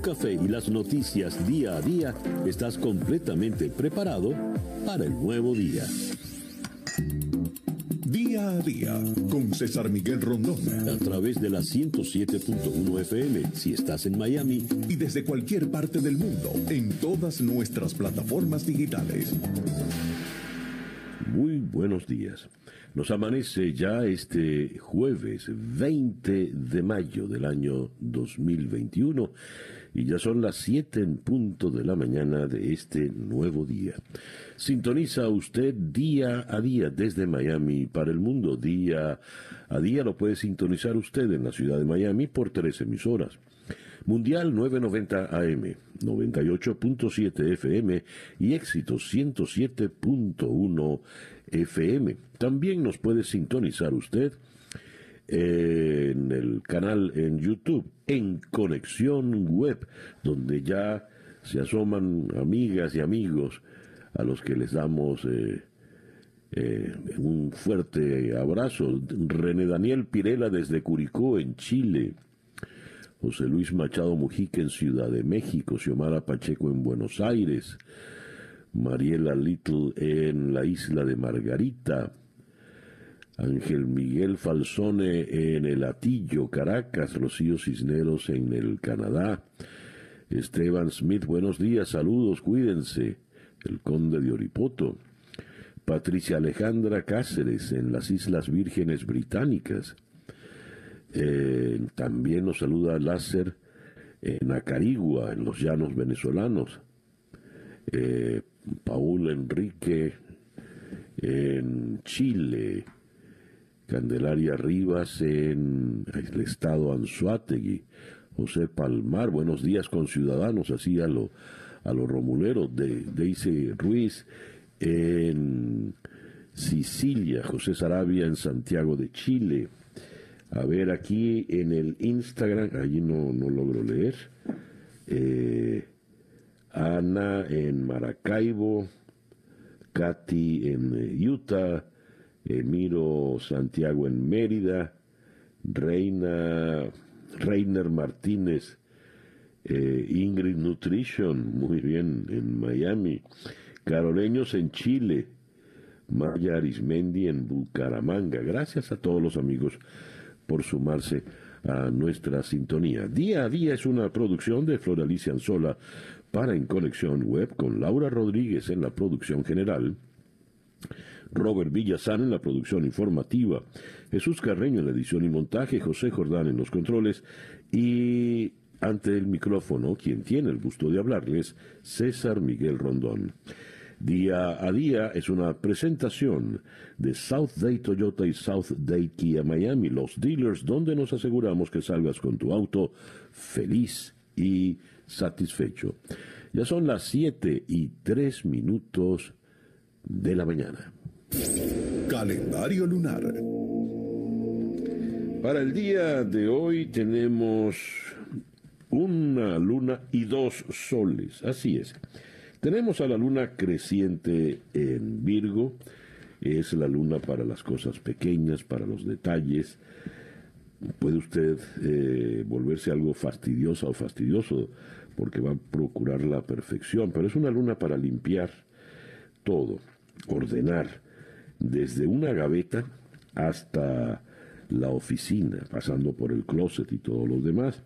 café y las noticias día a día, estás completamente preparado para el nuevo día. Día a día con César Miguel Rondón. A través de la 107.1 FM si estás en Miami. Y desde cualquier parte del mundo en todas nuestras plataformas digitales. Muy buenos días. Nos amanece ya este jueves 20 de mayo del año 2021 y ya son las 7 en punto de la mañana de este nuevo día. Sintoniza usted día a día desde Miami para el mundo. Día a día lo puede sintonizar usted en la ciudad de Miami por tres emisoras. Mundial 990 AM, 98.7 FM y éxito 107.1 FM. También nos puede sintonizar usted en el canal en YouTube, en Conexión Web, donde ya se asoman amigas y amigos a los que les damos eh, eh, un fuerte abrazo. René Daniel Pirela desde Curicó, en Chile. José Luis Machado Mujica en Ciudad de México, Xiomara Pacheco en Buenos Aires, Mariela Little en la isla de Margarita, Ángel Miguel Falsone en el Atillo, Caracas, Rocío Cisneros en el Canadá, Esteban Smith, buenos días, saludos, cuídense, el conde de Oripoto, Patricia Alejandra Cáceres en las Islas Vírgenes Británicas, eh, también nos saluda Láser en Acarigua, en los llanos venezolanos. Eh, Paul Enrique en Chile. Candelaria Rivas en el estado Anzuategui. José Palmar, buenos días con ciudadanos, así a a los romuleros. De, Deise Ruiz en Sicilia. José Sarabia en Santiago de Chile. A ver, aquí en el Instagram, allí no, no logro leer. Eh, Ana en Maracaibo, Katy en eh, Utah, Emiro Santiago en Mérida, Reina, Reiner Martínez, eh, Ingrid Nutrition, muy bien, en Miami, Caroleños en Chile, Maya Arismendi en Bucaramanga. Gracias a todos los amigos por sumarse a nuestra sintonía. Día a día es una producción de Floralicia Anzola para En Conexión Web con Laura Rodríguez en la producción general. Robert Villazán en la producción informativa, Jesús Carreño en la edición y montaje, José Jordán en los controles y ante el micrófono, quien tiene el gusto de hablarles, César Miguel Rondón. Día a día es una presentación de South Day Toyota y South Day Kia Miami, los dealers donde nos aseguramos que salgas con tu auto feliz y satisfecho. Ya son las 7 y 3 minutos de la mañana. Calendario lunar. Para el día de hoy tenemos una luna y dos soles, así es. Tenemos a la luna creciente en Virgo, es la luna para las cosas pequeñas, para los detalles. Puede usted eh, volverse algo fastidiosa o fastidioso porque va a procurar la perfección, pero es una luna para limpiar todo, ordenar, desde una gaveta hasta la oficina, pasando por el closet y todos los demás.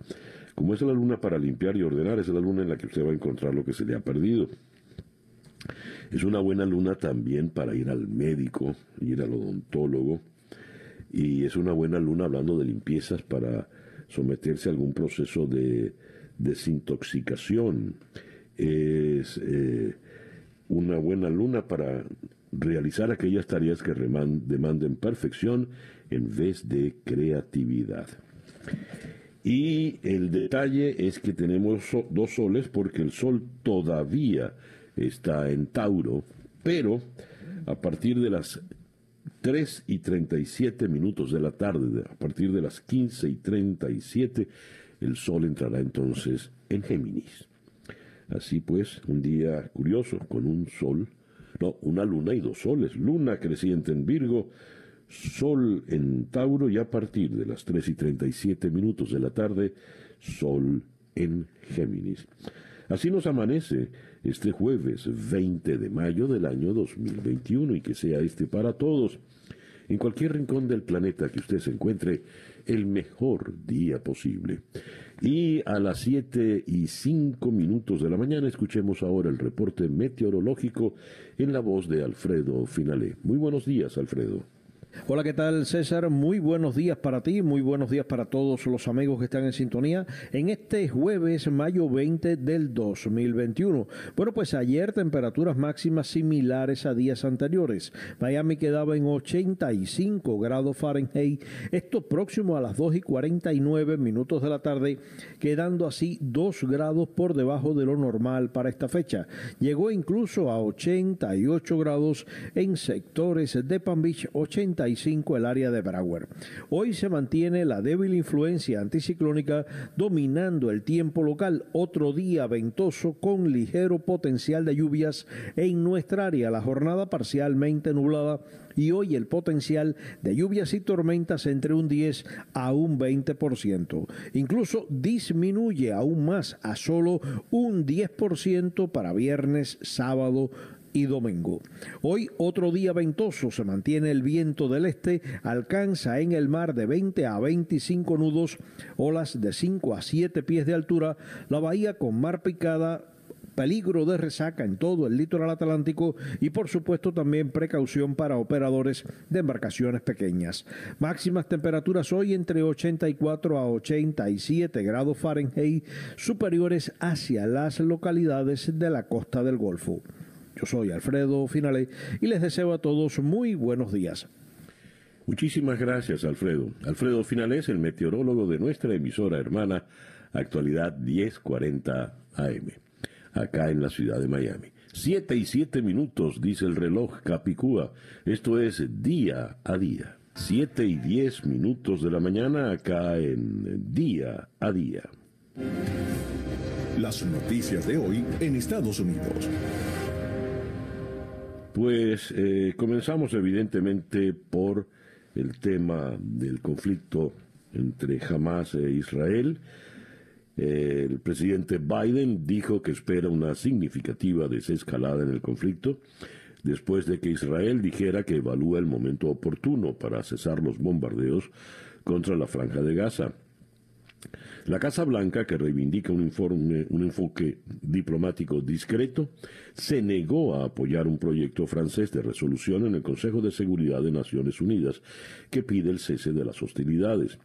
Como es la luna para limpiar y ordenar, es la luna en la que usted va a encontrar lo que se le ha perdido. Es una buena luna también para ir al médico, ir al odontólogo, y es una buena luna hablando de limpiezas para someterse a algún proceso de desintoxicación. Es eh, una buena luna para realizar aquellas tareas que demanden perfección en vez de creatividad. Y el detalle es que tenemos dos soles porque el sol todavía está en Tauro, pero a partir de las 3 y 37 minutos de la tarde, a partir de las 15 y 37, el sol entrará entonces en Géminis. Así pues, un día curioso, con un sol, no, una luna y dos soles, luna creciente en Virgo, sol en Tauro y a partir de las 3 y 37 minutos de la tarde, sol en Géminis. Así nos amanece este jueves 20 de mayo del año 2021 y que sea este para todos, en cualquier rincón del planeta que usted se encuentre, el mejor día posible. Y a las 7 y 5 minutos de la mañana escuchemos ahora el reporte meteorológico en la voz de Alfredo Finalé. Muy buenos días, Alfredo. Hola, ¿qué tal César? Muy buenos días para ti, muy buenos días para todos los amigos que están en sintonía en este jueves, mayo 20 del 2021. Bueno, pues ayer temperaturas máximas similares a días anteriores. Miami quedaba en 85 grados Fahrenheit, esto próximo a las 2 y 49 minutos de la tarde, quedando así 2 grados por debajo de lo normal para esta fecha. Llegó incluso a 88 grados en sectores de Palm Beach, 80 el área de Broward. Hoy se mantiene la débil influencia anticiclónica dominando el tiempo local. Otro día ventoso con ligero potencial de lluvias en nuestra área. La jornada parcialmente nublada y hoy el potencial de lluvias y tormentas entre un 10 a un 20%. Incluso disminuye aún más a solo un 10% para viernes, sábado, y domingo. Hoy otro día ventoso, se mantiene el viento del este, alcanza en el mar de 20 a 25 nudos, olas de 5 a 7 pies de altura, la bahía con mar picada peligro de resaca en todo el litoral atlántico y por supuesto también precaución para operadores de embarcaciones pequeñas. Máximas temperaturas hoy entre 84 a 87 grados Fahrenheit superiores hacia las localidades de la costa del Golfo. Yo soy Alfredo Finale y les deseo a todos muy buenos días. Muchísimas gracias, Alfredo. Alfredo Finale es el meteorólogo de nuestra emisora hermana Actualidad 1040 AM, acá en la ciudad de Miami. Siete y siete minutos, dice el reloj Capicúa. Esto es día a día. Siete y diez minutos de la mañana acá en día a día. Las noticias de hoy en Estados Unidos. Pues eh, comenzamos evidentemente por el tema del conflicto entre Hamas e Israel. el presidente Biden dijo que espera una significativa desescalada en el conflicto después de que Israel dijera que evalúa el momento oportuno para cesar los bombardeos contra la franja de Gaza. La Casa Blanca, que reivindica un, informe, un enfoque diplomático discreto, se negó a apoyar un proyecto francés de resolución en el Consejo de Seguridad de Naciones Unidas que pide el cese de las hostilidades.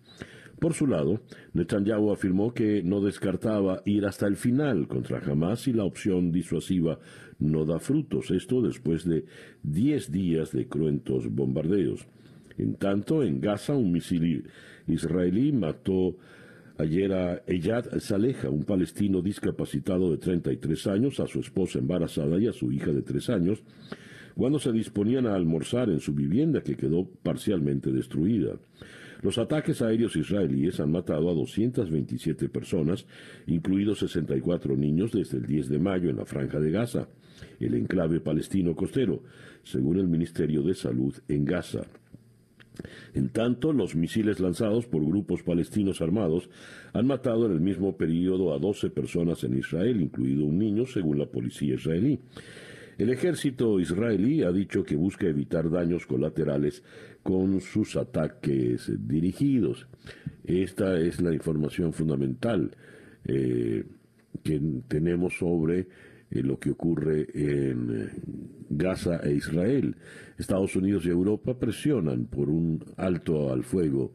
Por su lado, Netanyahu afirmó que no descartaba ir hasta el final contra Hamas si la opción disuasiva no da frutos, esto después de diez días de cruentos bombardeos. En tanto, en Gaza, un misil israelí mató Ayer a Eyad Saleha, un palestino discapacitado de 33 años, a su esposa embarazada y a su hija de 3 años, cuando se disponían a almorzar en su vivienda que quedó parcialmente destruida. Los ataques aéreos israelíes han matado a 227 personas, incluidos 64 niños, desde el 10 de mayo en la franja de Gaza, el enclave palestino costero, según el Ministerio de Salud en Gaza. En tanto, los misiles lanzados por grupos palestinos armados han matado en el mismo periodo a 12 personas en Israel, incluido un niño, según la policía israelí. El ejército israelí ha dicho que busca evitar daños colaterales con sus ataques dirigidos. Esta es la información fundamental eh, que tenemos sobre eh, lo que ocurre en eh, Gaza e Israel. Estados Unidos y Europa presionan por un alto al fuego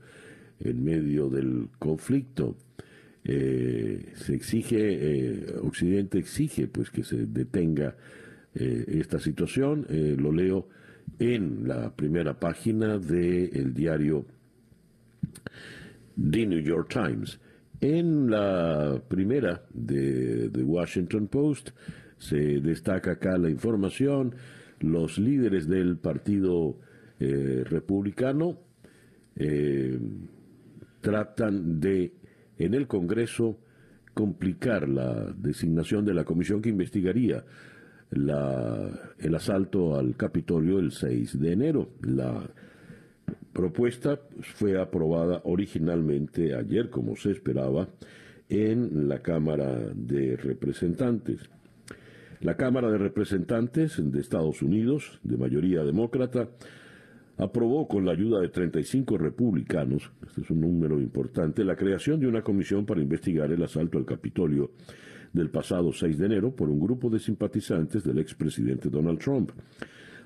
en medio del conflicto. Eh, se exige, Occidente exige pues que se detenga esta situación. lo leo en la primera página del diario The New York Times. En la primera de The Washington Post se destaca acá la información. Los líderes del Partido eh, Republicano eh, tratan de, en el Congreso, complicar la designación de la comisión que investigaría el asalto al Capitolio el 6 de enero. La propuesta fue aprobada originalmente ayer, como se esperaba, en la Cámara de Representantes. La Cámara de Representantes de Estados Unidos, de mayoría demócrata, aprobó con la ayuda de 35 republicanos, este es un número importante, la creación de una comisión para investigar el asalto al Capitolio del pasado 6 de enero por un grupo de simpatizantes del expresidente Donald Trump.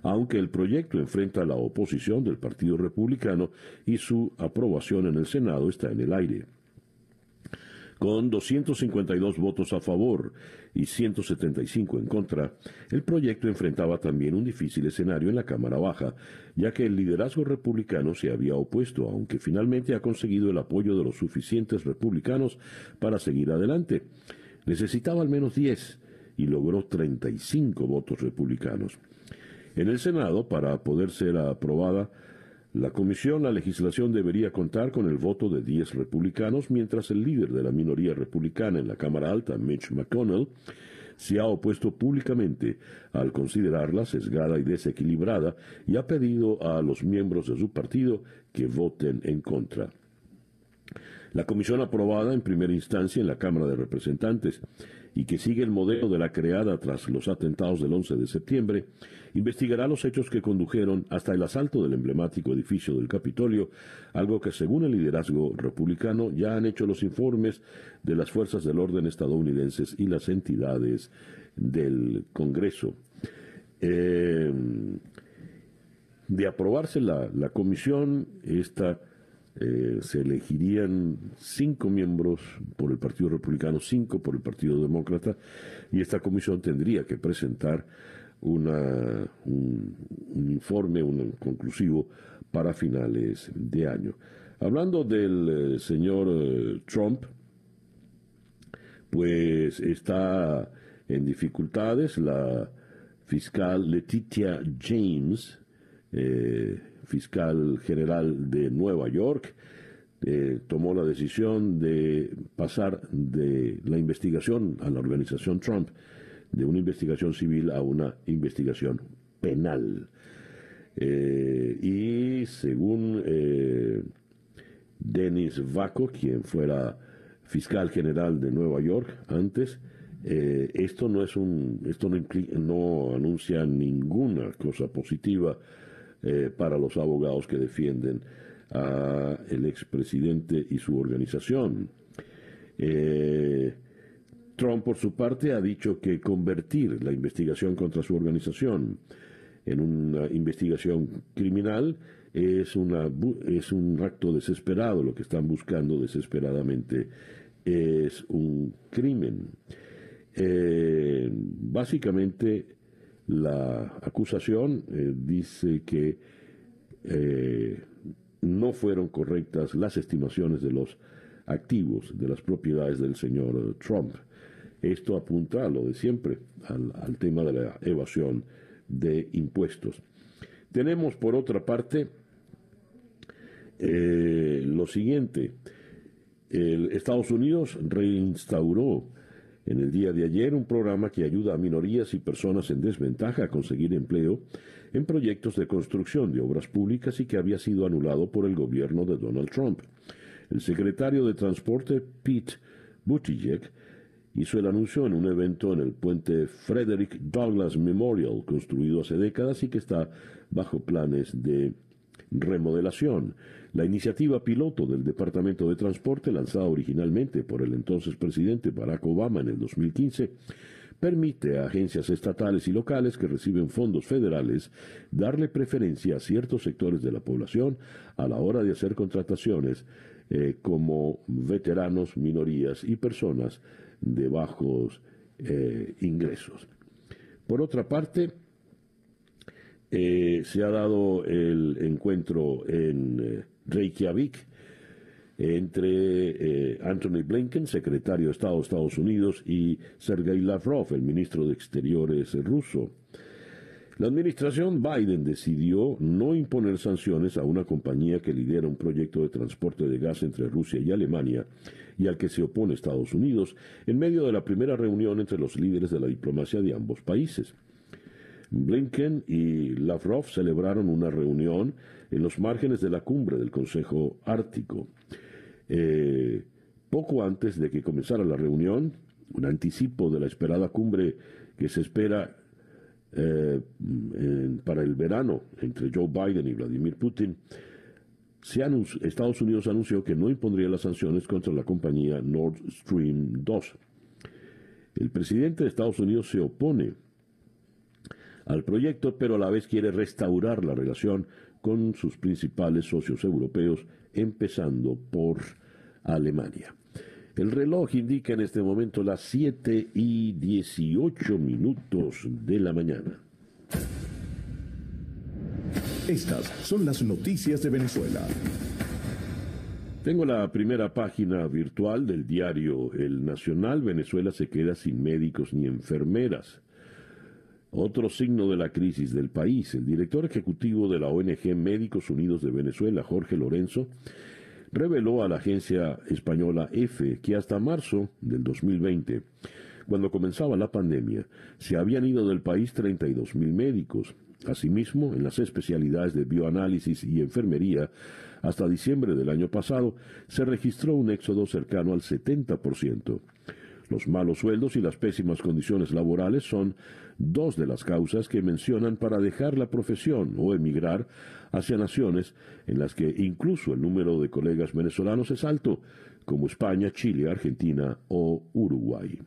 Aunque el proyecto enfrenta la oposición del Partido Republicano y su aprobación en el Senado está en el aire con 252 votos a favor y 175 en contra, el proyecto enfrentaba también un difícil escenario en la Cámara Baja, ya que el liderazgo republicano se había opuesto, aunque finalmente ha conseguido el apoyo de los suficientes republicanos para seguir adelante. Necesitaba al menos 10 y logró 35 votos republicanos. En el Senado, para poder ser aprobada, la Comisión la legislación debería contar con el voto de 10 republicanos, mientras el líder de la minoría republicana en la Cámara Alta, Mitch McConnell, se ha opuesto públicamente al considerarla sesgada y desequilibrada y ha pedido a los miembros de su partido que voten en contra. La comisión aprobada en primera instancia en la Cámara de Representantes y que sigue el modelo de la creada tras los atentados del 11 de septiembre, investigará los hechos que condujeron hasta el asalto del emblemático edificio del Capitolio, algo que según el liderazgo republicano ya han hecho los informes de las fuerzas del orden estadounidenses y las entidades del Congreso. Eh, de aprobarse la, la comisión, esta eh, se elegirían cinco miembros por el Partido Republicano, cinco por el Partido Demócrata, y esta comisión tendría que presentar una, un, informe un conclusivo para finales de año. Hablando del eh, señor eh, Trump, pues está en dificultades la fiscal Letitia James, fiscal general de Nueva York, eh, tomó la decisión de pasar de la investigación a la organización Trump, de una investigación civil a una investigación penal. Eh, y según eh, Denis Vaco, quien fuera fiscal general de Nueva York antes, esto no es un, esto no, no anuncia ninguna cosa positiva eh, para los abogados que defienden al expresidente y su organización. Eh, Trump, por su parte, ha dicho que convertir la investigación contra su organización en una investigación criminal es, una, es un acto desesperado. Lo que están buscando desesperadamente es un crimen. Eh, básicamente, la acusación eh, dice que eh, no fueron correctas las estimaciones de los activos, de las propiedades del señor Trump. Esto apunta a lo de siempre, al, tema de la evasión de impuestos. Tenemos por otra parte eh, lo siguiente, Estados Unidos reinstauró en el día de ayer un programa que ayuda a minorías y personas en desventaja a conseguir empleo en proyectos de construcción de obras públicas y que había sido anulado por el gobierno de Donald Trump. El secretario de Transporte, Pete Buttigieg, hizo el anuncio en un evento en el puente Frederick Douglass Memorial, construido hace décadas y que está bajo planes de remodelación. La iniciativa piloto del Departamento de Transporte, lanzada originalmente por el entonces presidente Barack Obama en el 2015, permite a agencias estatales y locales que reciben fondos federales darle preferencia a ciertos sectores de la población a la hora de hacer contrataciones eh, como veteranos, minorías y personas de bajos eh, ingresos. Por otra parte, eh, se ha dado el encuentro en Reykjavik entre eh, Anthony Blinken, secretario de Estado de Estados Unidos, y Sergei Lavrov, el ministro de Exteriores ruso. La administración Biden decidió no imponer sanciones a una compañía que lidera un proyecto de transporte de gas entre Rusia y Alemania y al que se opone Estados Unidos en medio de la primera reunión entre los líderes de la diplomacia de ambos países. Blinken y Lavrov celebraron una reunión en los márgenes de la cumbre del Consejo Ártico. Eh, poco antes de que comenzara la reunión, un anticipo de la esperada cumbre que se espera eh, para el verano entre Joe Biden y Vladimir Putin, Estados Unidos anunció que no impondría las sanciones contra la compañía Nord Stream 2. El presidente de Estados Unidos se opone al proyecto, pero a la vez quiere restaurar la relación con sus principales socios europeos, empezando por Alemania. El reloj indica en este momento las 7 y 18 minutos de la mañana. Estas son las noticias de Venezuela. Tengo la primera página virtual del diario El Nacional. Venezuela se queda sin médicos ni enfermeras. Otro signo de la crisis del país. El director ejecutivo de la ONG Médicos Unidos de Venezuela, Jorge Lorenzo, reveló a la agencia española EFE que hasta marzo del 2020, cuando comenzaba la pandemia, se habían ido del país 32 mil médicos. Asimismo, en las especialidades de bioanálisis y enfermería, hasta diciembre del año pasado, se registró un éxodo cercano al 70%. Los malos sueldos y las pésimas condiciones laborales son dos de las causas que mencionan para dejar la profesión o emigrar hacia naciones en las que incluso el número de colegas venezolanos es alto, como España, Chile, Argentina o Uruguay.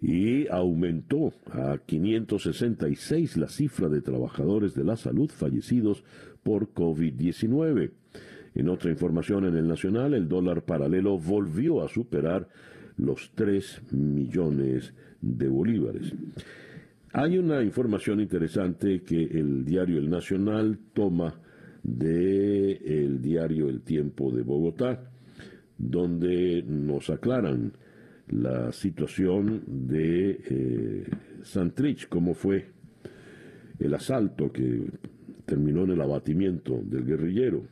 Y aumentó a 566 la cifra de trabajadores de la salud fallecidos por COVID-19. En otra información en el Nacional, el dólar paralelo volvió a superar los 3 millones de bolívares. Hay una información interesante que el diario El Nacional toma de el diario El Tiempo de Bogotá, donde nos aclaran la situación de eh, Santrich, cómo fue el asalto que terminó en el abatimiento del guerrillero.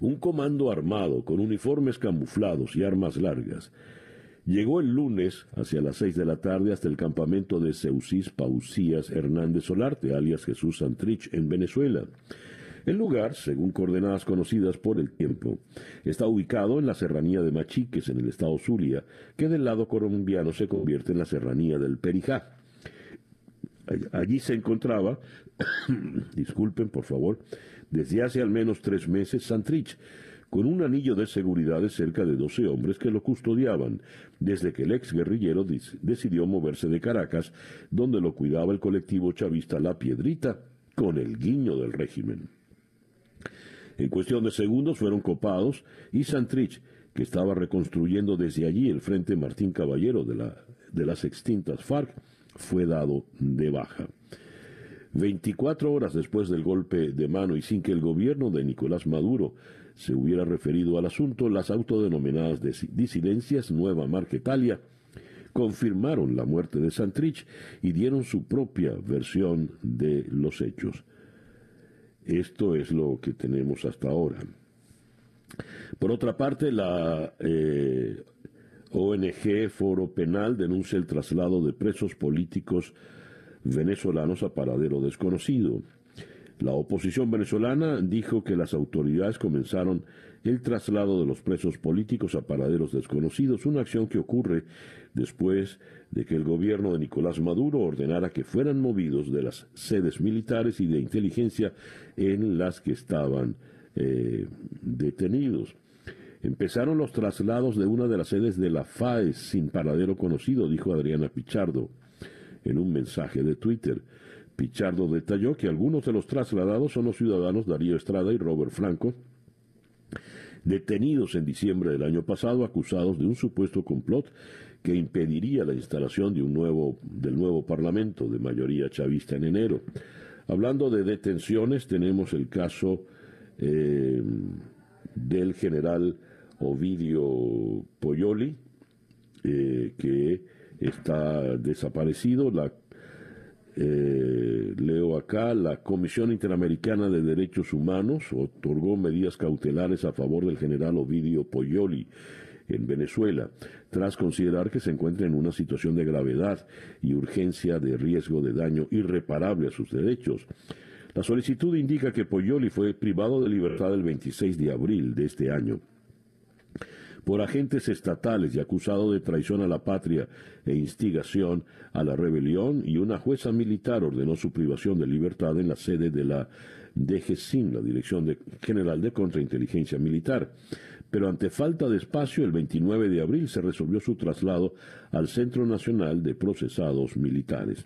Un comando armado con uniformes camuflados y armas largas llegó el lunes hacia las seis de la tarde hasta el campamento de Seusis Pausías Hernández Solarte, alias Jesús Santrich, en Venezuela. El lugar, según coordenadas conocidas por el tiempo, está ubicado en la serranía de Machiques, en el estado Zulia, que del lado colombiano se convierte en la serranía del Perijá. Allí se encontraba, disculpen por favor, desde hace al menos tres meses Santrich, con un anillo de seguridad de cerca de 12 hombres que lo custodiaban, desde que el ex guerrillero decidió moverse de Caracas, donde lo cuidaba el colectivo chavista La Piedrita, con el guiño del régimen. En cuestión de segundos fueron copados y Santrich, que estaba reconstruyendo desde allí el frente Martín Caballero de, la, de las extintas FARC, fue dado de baja. 24 horas después del golpe de mano y sin que el gobierno de Nicolás Maduro se hubiera referido al asunto, las autodenominadas disidencias Nueva Marquetalia confirmaron la muerte de Santrich y dieron su propia versión de los hechos. Esto es lo que tenemos hasta ahora. Por otra parte, la eh, ONG Foro Penal denuncia el traslado de presos políticos venezolanos a paradero desconocido. La oposición venezolana dijo que las autoridades comenzaron el traslado de los presos políticos a paraderos desconocidos, una acción que ocurre después de que el gobierno de Nicolás Maduro ordenara que fueran movidos de las sedes militares y de inteligencia en las que estaban eh, detenidos. Empezaron los traslados de una de las sedes de la FAES sin paradero conocido, dijo Adriana Pichardo en un mensaje de Twitter. Pichardo detalló que algunos de los trasladados son los ciudadanos Darío Estrada y Robert Franco, detenidos en diciembre del año pasado acusados de un supuesto complot que impediría la instalación de un nuevo, del nuevo Parlamento de mayoría chavista en enero. Hablando de detenciones, tenemos el caso eh, del general Ovidio Poyoli, eh, que está desaparecido. La, eh, leo acá, la Comisión Interamericana de Derechos Humanos otorgó medidas cautelares a favor del general Ovidio Poyoli en Venezuela, tras considerar que se encuentra en una situación de gravedad y urgencia de riesgo de daño irreparable a sus derechos. La solicitud indica que Poyoli fue privado de libertad el 26 de abril de este año. Por agentes estatales y acusado de traición a la patria e instigación a la rebelión y una jueza militar ordenó su privación de libertad en la sede de la DGCIN, la Dirección General de Contrainteligencia Militar. Pero ante falta de espacio, el 29 de abril se resolvió su traslado al Centro Nacional de Procesados Militares.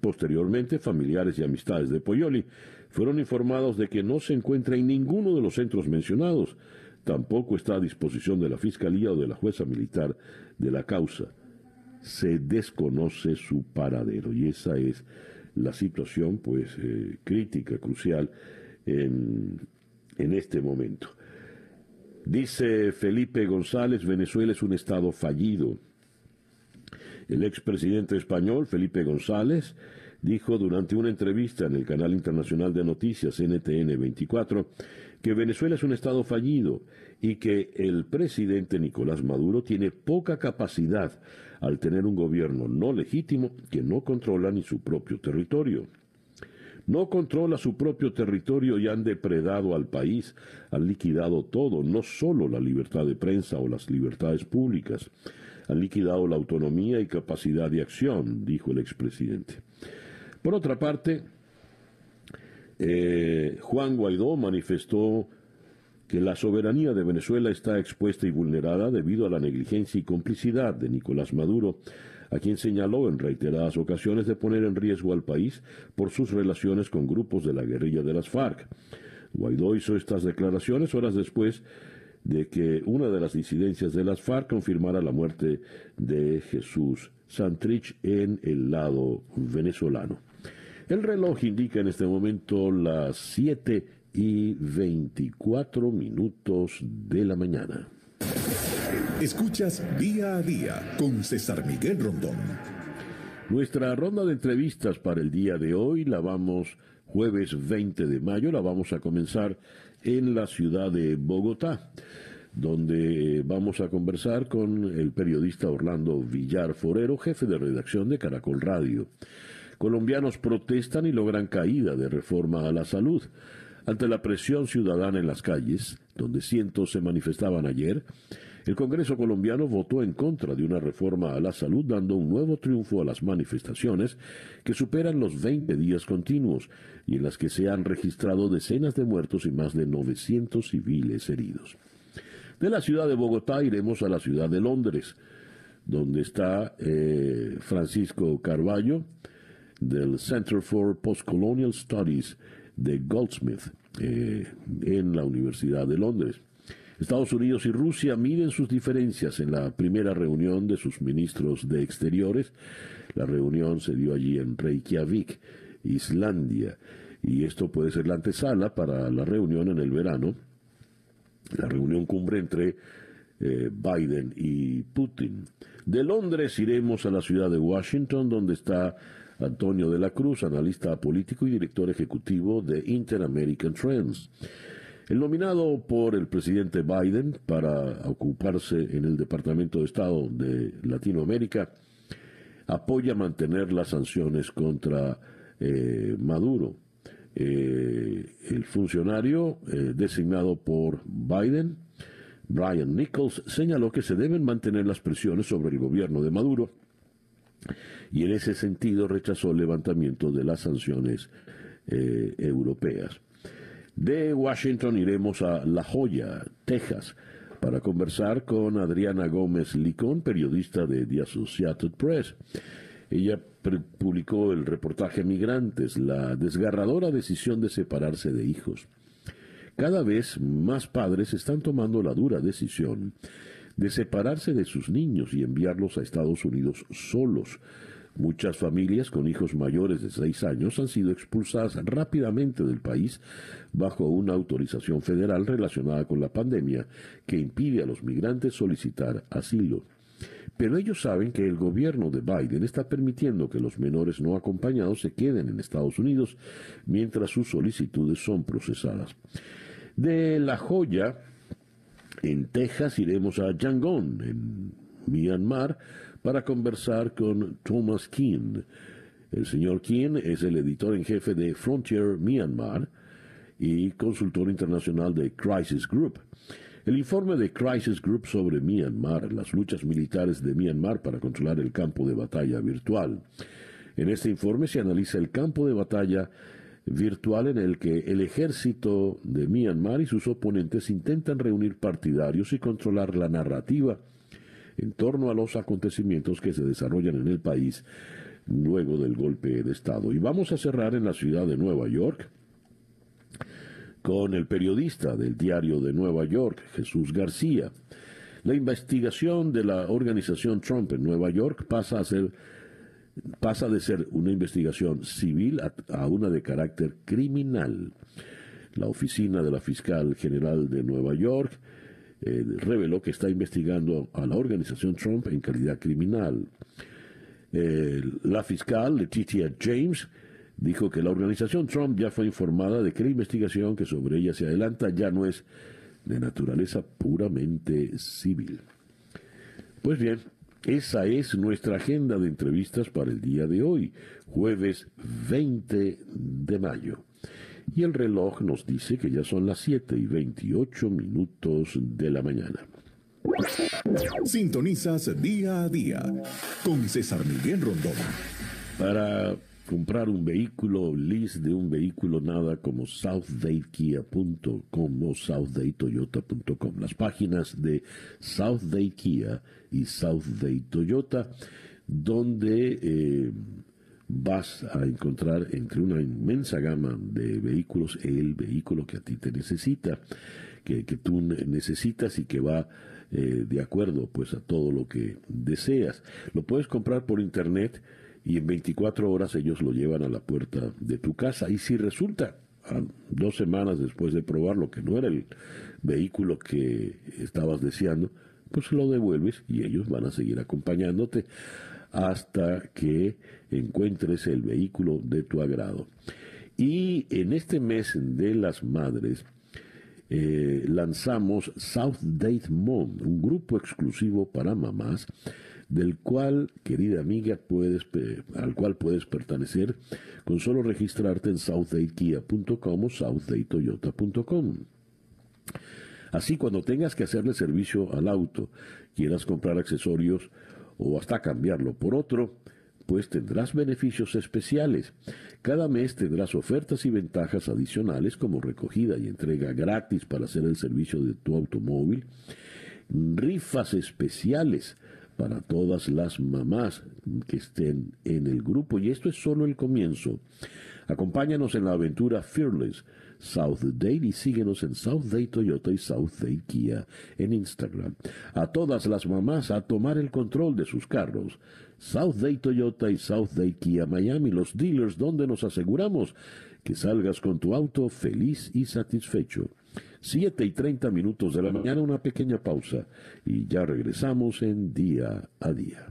Posteriormente, familiares y amistades de Poyoli fueron informados de que no se encuentra en ninguno de los centros mencionados, tampoco está a disposición de la Fiscalía o de la jueza militar de la causa. Se desconoce su paradero y esa es la situación pues eh, crítica, crucial en, en este momento. Dice Felipe González, Venezuela es un estado fallido. El expresidente español, Felipe González, dijo durante una entrevista en el canal internacional de noticias NTN 24 que Venezuela es un Estado fallido y que el presidente Nicolás Maduro tiene poca capacidad al tener un gobierno no legítimo que no controla ni su propio territorio. No controla su propio territorio y han depredado al país, han liquidado todo, no solo la libertad de prensa o las libertades públicas, han liquidado la autonomía y capacidad de acción, dijo el expresidente. Por otra parte, eh, Juan Guaidó manifestó que la soberanía de Venezuela está expuesta y vulnerada debido a la negligencia y complicidad de Nicolás Maduro, a quien señaló en reiteradas ocasiones de poner en riesgo al país por sus relaciones con grupos de la guerrilla de las FARC. Guaidó hizo estas declaraciones horas después de que una de las disidencias de las FARC confirmara la muerte de Jesús Santrich en el lado venezolano. El reloj indica en este momento las 7 y 24 minutos de la mañana. Escuchas día a día con César Miguel Rondón. Nuestra ronda de entrevistas para el día de hoy la vamos jueves 20 de mayo, la vamos a comenzar en la ciudad de Bogotá, donde vamos a conversar con el periodista Orlando Villar Forero, jefe de redacción de Caracol Radio. Colombianos protestan y logran caída de reforma a la salud. Ante la presión ciudadana en las calles, donde cientos se manifestaban ayer, el Congreso colombiano votó en contra de una reforma a la salud, dando un nuevo triunfo a las manifestaciones que superan los 20 días continuos y en las que se han registrado decenas de muertos y más de 900 civiles heridos. De la ciudad de Bogotá iremos a la ciudad de Londres, donde está eh, Francisco Carballo, del Center for Postcolonial Studies de Goldsmith eh, en la Universidad de Londres. Estados Unidos y Rusia miden sus diferencias en la primera reunión de sus ministros de Exteriores. La reunión se dio allí en Reykjavik, Islandia, y esto puede ser la antesala para la reunión en el verano, la reunión cumbre entre eh, Biden y Putin. De Londres iremos a la ciudad de Washington, donde está Antonio de la Cruz, analista político y director ejecutivo de Inter-American Trends. El nominado por el presidente Biden para ocuparse en el Departamento de Estado de Latinoamérica apoya mantener las sanciones contra eh, Maduro. Eh, el funcionario eh, designado por Biden, Brian Nichols, señaló que se deben mantener las presiones sobre el gobierno de Maduro y en ese sentido rechazó el levantamiento de las sanciones eh, europeas. De Washington iremos a La Joya, Texas, para conversar con Adriana Gómez Licón, periodista de The Associated Press. Ella publicó el reportaje Migrantes, la desgarradora decisión de separarse de hijos. Cada vez más padres están tomando la dura decisión de separarse de sus niños y enviarlos a Estados Unidos solos. Muchas familias con hijos mayores de seis años han sido expulsadas rápidamente del país bajo una autorización federal relacionada con la pandemia que impide a los migrantes solicitar asilo. Pero ellos saben que el gobierno de Biden está permitiendo que los menores no acompañados se queden en Estados Unidos mientras sus solicitudes son procesadas. De La Joya, en Texas iremos a Yangon, en Myanmar, para conversar con Thomas Keane. El señor Keane es el editor en jefe de Frontier Myanmar y consultor internacional de Crisis Group. El informe de Crisis Group sobre Myanmar, las luchas militares de Myanmar para controlar el campo de batalla virtual. En este informe se analiza el campo de batalla virtual en el que el ejército de Myanmar y sus oponentes intentan reunir partidarios y controlar la narrativa en torno a los acontecimientos que se desarrollan en el país luego del golpe de Estado. Y vamos a cerrar en la ciudad de Nueva York con el periodista del diario de Nueva York, Jesús García. La investigación de la organización Trump en Nueva York pasa a ser pasa de ser una investigación civil a, una de carácter criminal. La oficina de la fiscal general de Nueva York eh, reveló que está investigando a la organización Trump en calidad criminal. la fiscal Letitia James dijo que la organización Trump ya fue informada de que la investigación que sobre ella se adelanta ya no es de naturaleza puramente civil. Pues bien, esa es nuestra agenda de entrevistas para el día de hoy, jueves 20 de mayo. Y el reloj nos dice que ya son las 7 y 28 minutos de la mañana. Sintonizas día a día con César Miguel Rondón. Para comprar un vehículo, list de un vehículo, nada como southdatekia.com o southdaytoyota.com. Las páginas de Southday Kia y Southday Toyota, donde eh, vas a encontrar entre una inmensa gama de vehículos el vehículo que a ti te necesita, que, que tú necesitas y que va eh, de acuerdo pues a todo lo que deseas. Lo puedes comprar por internet y en 24 horas ellos lo llevan a la puerta de tu casa. Y si resulta, dos semanas después de probarlo, que no era el vehículo que estabas deseando, pues lo devuelves y ellos van a seguir acompañándote hasta que encuentres el vehículo de tu agrado. Y en este mes de las madres, eh, lanzamos South Date Mom, un grupo exclusivo para mamás del cual, querida amiga, puedes, al cual puedes pertenecer con solo registrarte en southdaykia.com o southdaytoyota.com. Así, cuando tengas que hacerle servicio al auto, quieras comprar accesorios o hasta cambiarlo por otro, pues tendrás beneficios especiales. Cada mes tendrás ofertas y ventajas adicionales como recogida y entrega gratis para hacer el servicio de tu automóvil, rifas especiales para todas las mamás que estén en el grupo. Y esto es solo el comienzo. Acompáñanos en la aventura Fearless South Day y síguenos en South Day Toyota y South Day Kia en Instagram. A todas las mamás a tomar el control de sus carros. South Day Toyota y South Day Kia Miami, los dealers donde nos aseguramos que salgas con tu auto feliz y satisfecho. 7 y 30 minutos de la mañana, una pequeña pausa y ya regresamos en día a día.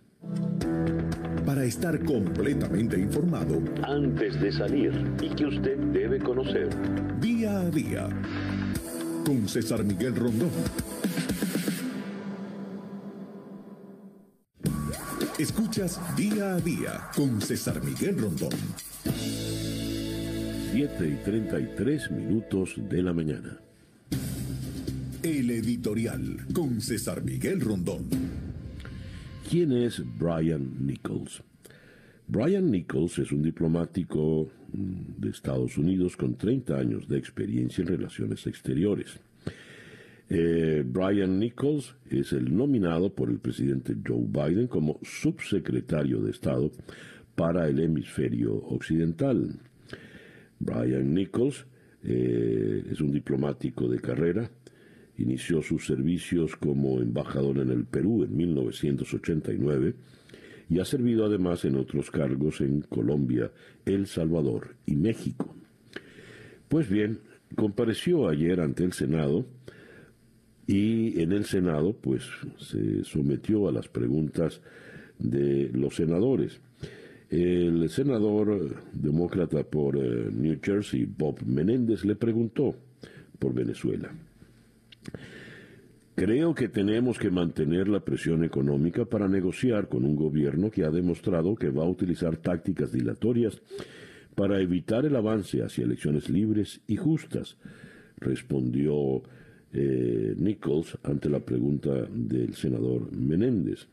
Para estar completamente informado, antes de salir y que usted debe conocer, día a día, con César Miguel Rondón. Escuchas día a día con César Miguel Rondón. 7 y 33 minutos de la mañana. El editorial con César Miguel Rondón. ¿Quién es Brian Nichols? Brian Nichols es un diplomático mm, de Estados Unidos con 30 años de experiencia en relaciones exteriores. Eh, Brian Nichols es el nominado por el presidente Joe Biden como subsecretario de Estado para el hemisferio occidental. Brian Nichols eh, es un diplomático de carrera, Inició sus servicios como embajador en el Perú en 1989 y ha servido además en otros cargos en Colombia, El Salvador y México. Pues bien, compareció ayer ante el Senado y en el Senado pues se sometió a las preguntas de los senadores. El senador demócrata por eh, New Jersey, Bob Menéndez, le preguntó por Venezuela. Creo que tenemos que mantener la presión económica para negociar con un gobierno que ha demostrado que va a utilizar tácticas dilatorias para evitar el avance hacia elecciones libres y justas, respondió eh, Nichols ante la pregunta del senador Menéndez.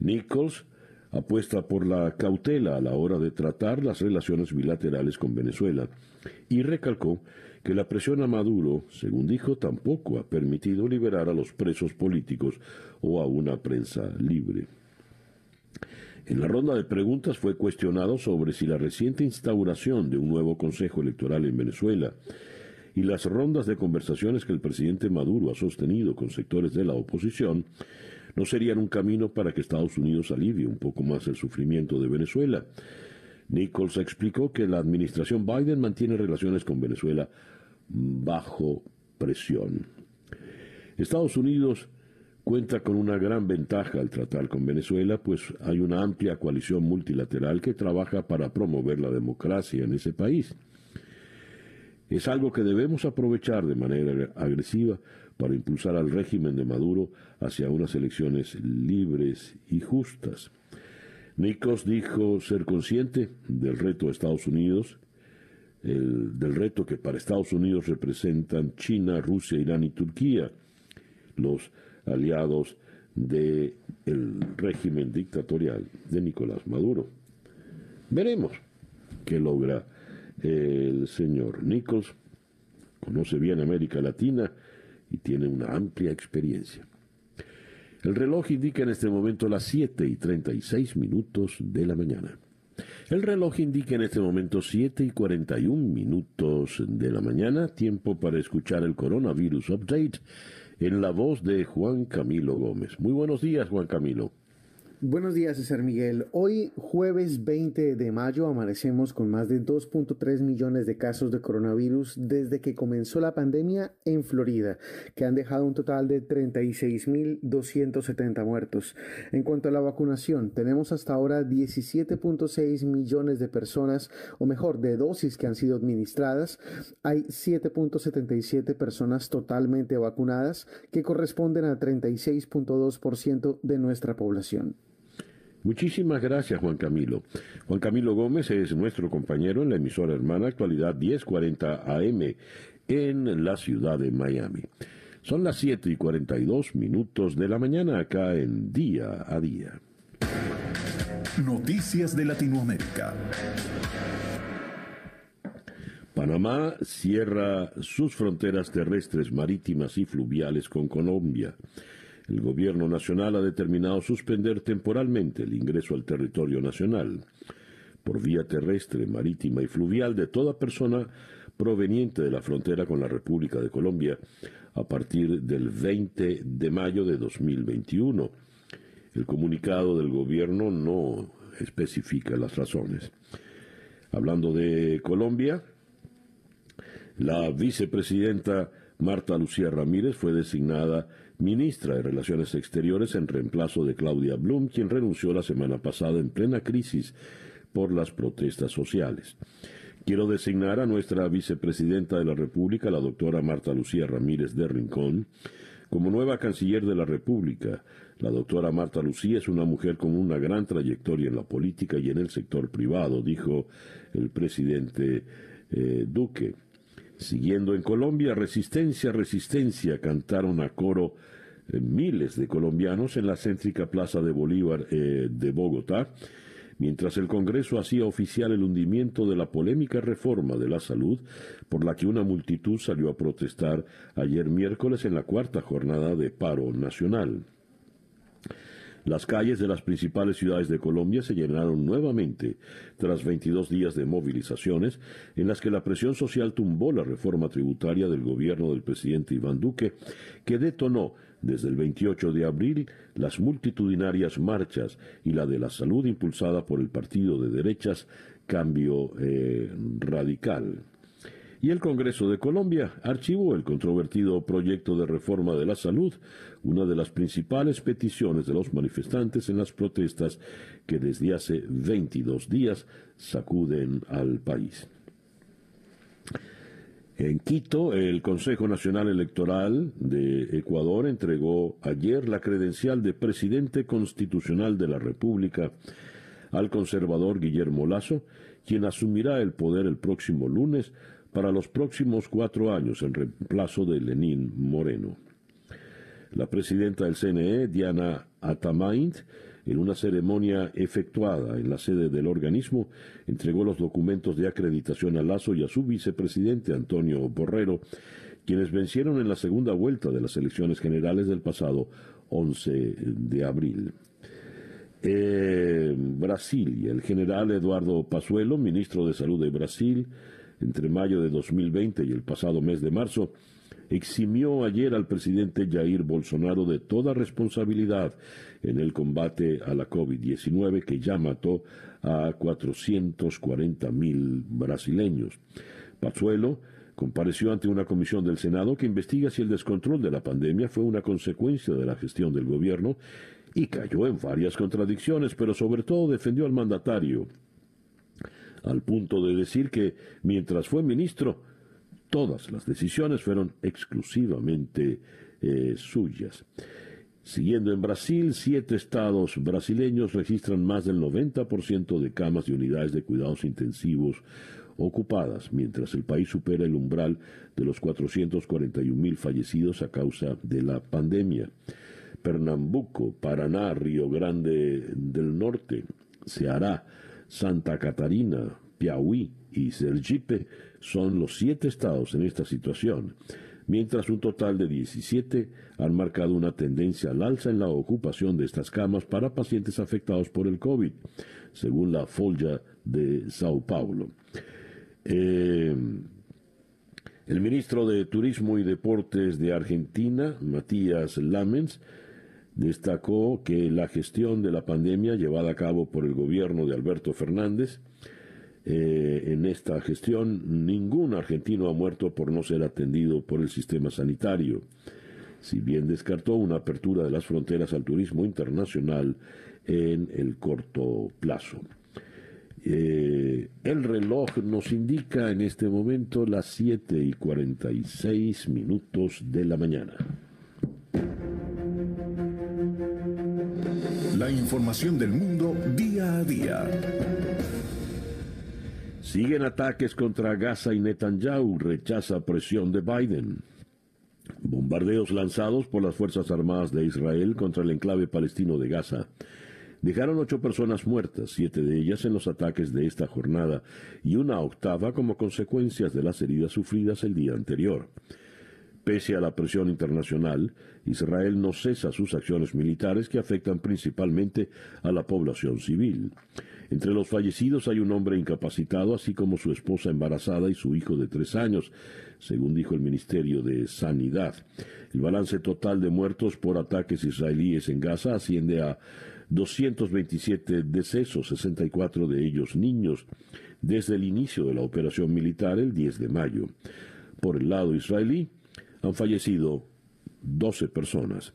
Nichols apuesta por la cautela a la hora de tratar las relaciones bilaterales con Venezuela y recalcó que la presión a Maduro, según dijo, tampoco ha permitido liberar a los presos políticos o a una prensa libre. En la ronda de preguntas fue cuestionado sobre si la reciente instauración de un nuevo Consejo Electoral en Venezuela y las rondas de conversaciones que el presidente Maduro ha sostenido con sectores de la oposición no serían un camino para que Estados Unidos alivie un poco más el sufrimiento de Venezuela. Nichols explicó que la administración Biden mantiene relaciones con Venezuela bajo presión. Estados Unidos cuenta con una gran ventaja al tratar con Venezuela, pues hay una amplia coalición multilateral que trabaja para promover la democracia en ese país. Es algo que debemos aprovechar de manera agresiva para impulsar al régimen de Maduro hacia unas elecciones libres y justas. Nikos dijo ser consciente del reto de Estados Unidos, del reto que para Estados Unidos representan China, Rusia, Irán y Turquía, los aliados del régimen dictatorial de Nicolás Maduro. Veremos qué logra el señor Nichols. Conoce bien América Latina y tiene una amplia experiencia. El reloj indica en este momento las 7 y 36 minutos de la mañana. El reloj indica en este momento 7 y 41 minutos de la mañana, tiempo para escuchar el coronavirus update en la voz de Juan Camilo Gómez. Muy buenos días, Juan Camilo. Buenos días, César Miguel. Hoy, jueves 20 de mayo, amanecemos con más de 2.3 millones de casos de coronavirus desde que comenzó la pandemia en Florida, que han dejado un total de 36.270 muertos. En cuanto a la vacunación, tenemos hasta ahora 17.6 millones de personas, o mejor, de dosis que han sido administradas. Hay 7.77 personas totalmente vacunadas, que corresponden a 36.2% de nuestra población. Muchísimas gracias, Juan Camilo. Juan Camilo Gómez es nuestro compañero en la emisora hermana Actualidad 1040 AM en la ciudad de Miami. Son las 7 y 42 minutos de la mañana acá en Día a Día. Noticias de Latinoamérica. Panamá cierra sus fronteras terrestres, marítimas y fluviales con Colombia el Gobierno Nacional ha determinado suspender temporalmente el ingreso al territorio nacional por vía terrestre, marítima y fluvial de toda persona proveniente de la frontera con la República de Colombia a partir del 20 de mayo de 2021. El comunicado del gobierno no especifica las razones. Hablando de Colombia, la vicepresidenta Marta Lucía Ramírez fue designada ministra de Relaciones Exteriores en reemplazo de Claudia Blum, quien renunció la semana pasada en plena crisis por las protestas sociales. Quiero designar a nuestra vicepresidenta de la República, la doctora Marta Lucía Ramírez de Rincón, como nueva canciller de la República. La doctora Marta Lucía es una mujer con una gran trayectoria en la política y en el sector privado, dijo el presidente eh, Duque. Siguiendo en Colombia, resistencia, resistencia, cantaron a coro eh, miles de colombianos en la céntrica Plaza de Bolívar eh, de Bogotá, mientras el Congreso hacía oficial el hundimiento de la polémica reforma de la salud por la que una multitud salió a protestar ayer miércoles en la cuarta jornada de paro nacional. Las calles de las principales ciudades de Colombia se llenaron nuevamente tras 22 días de movilizaciones en las que la presión social tumbó la reforma tributaria del gobierno del presidente Iván Duque, que detonó desde el 28 de abril las multitudinarias marchas y la de la salud impulsada por el partido de derechas Cambio eh, Radical. Y el Congreso de Colombia archivó el controvertido proyecto de reforma de la salud, una de las principales peticiones de los manifestantes en las protestas que desde hace 22 días sacuden al país. En Quito, el Consejo Nacional Electoral de Ecuador entregó ayer la credencial de presidente constitucional de la República al conservador Guillermo Lazo, quien asumirá el poder el próximo lunes para los próximos cuatro años en reemplazo de Lenín Moreno. La presidenta del CNE, Diana Atamaint, en una ceremonia efectuada en la sede del organismo, entregó los documentos de acreditación a Lazo y a su vicepresidente Antonio Borrero, quienes vencieron en la segunda vuelta de las elecciones generales del pasado 11 de abril. Brasil y el general Eduardo Pazuelo, ministro de Salud de Brasil, entre mayo de 2020 y el pasado mes de marzo, eximió ayer al presidente Jair Bolsonaro de toda responsabilidad en el combate a la COVID-19 que ya mató a 440 mil brasileños. Pazuelo compareció ante una comisión del Senado que investiga si el descontrol de la pandemia fue una consecuencia de la gestión del gobierno y cayó en varias contradicciones, pero sobre todo defendió al mandatario, al punto de decir que mientras fue ministro, todas las decisiones fueron exclusivamente eh, suyas. Siguiendo en Brasil, siete estados brasileños registran más del 90% de camas y unidades de cuidados intensivos ocupadas, mientras el país supera el umbral de los 441 mil fallecidos a causa de la pandemia. Pernambuco, Paraná, Río Grande del Norte, Ceará, Santa Catarina, Piauí y Sergipe son los siete estados en esta situación, mientras un total de 17 han marcado una tendencia al alza en la ocupación de estas camas para pacientes afectados por el COVID, según la Folha de Sao Paulo. Eh, el ministro de Turismo y Deportes de Argentina, Matías Lamens, destacó que la gestión de la pandemia llevada a cabo por el gobierno de Alberto Fernández eh, en esta gestión, ningún argentino ha muerto por no ser atendido por el sistema sanitario. Si bien descartó una apertura de las fronteras al turismo internacional en el corto plazo. Eh, el reloj nos indica en este momento las 7 y 46 minutos de la mañana. La información del mundo día a día. Siguen ataques contra Gaza y Netanyahu rechaza presión de Biden. Bombardeos lanzados por las Fuerzas Armadas de Israel contra el enclave palestino de Gaza dejaron ocho personas muertas, siete de ellas en los ataques de esta jornada y una octava como consecuencias de las heridas sufridas el día anterior. Pese a la presión internacional, Israel no cesa sus acciones militares que afectan principalmente a la población civil. Entre los fallecidos hay un hombre incapacitado, así como su esposa embarazada y su hijo de tres años, según dijo el Ministerio de Sanidad. El balance total de muertos por ataques israelíes en Gaza asciende a 227 decesos, 64 de ellos niños, desde el inicio de la operación militar el 10 de mayo. Por el lado israelí, han fallecido 12 personas.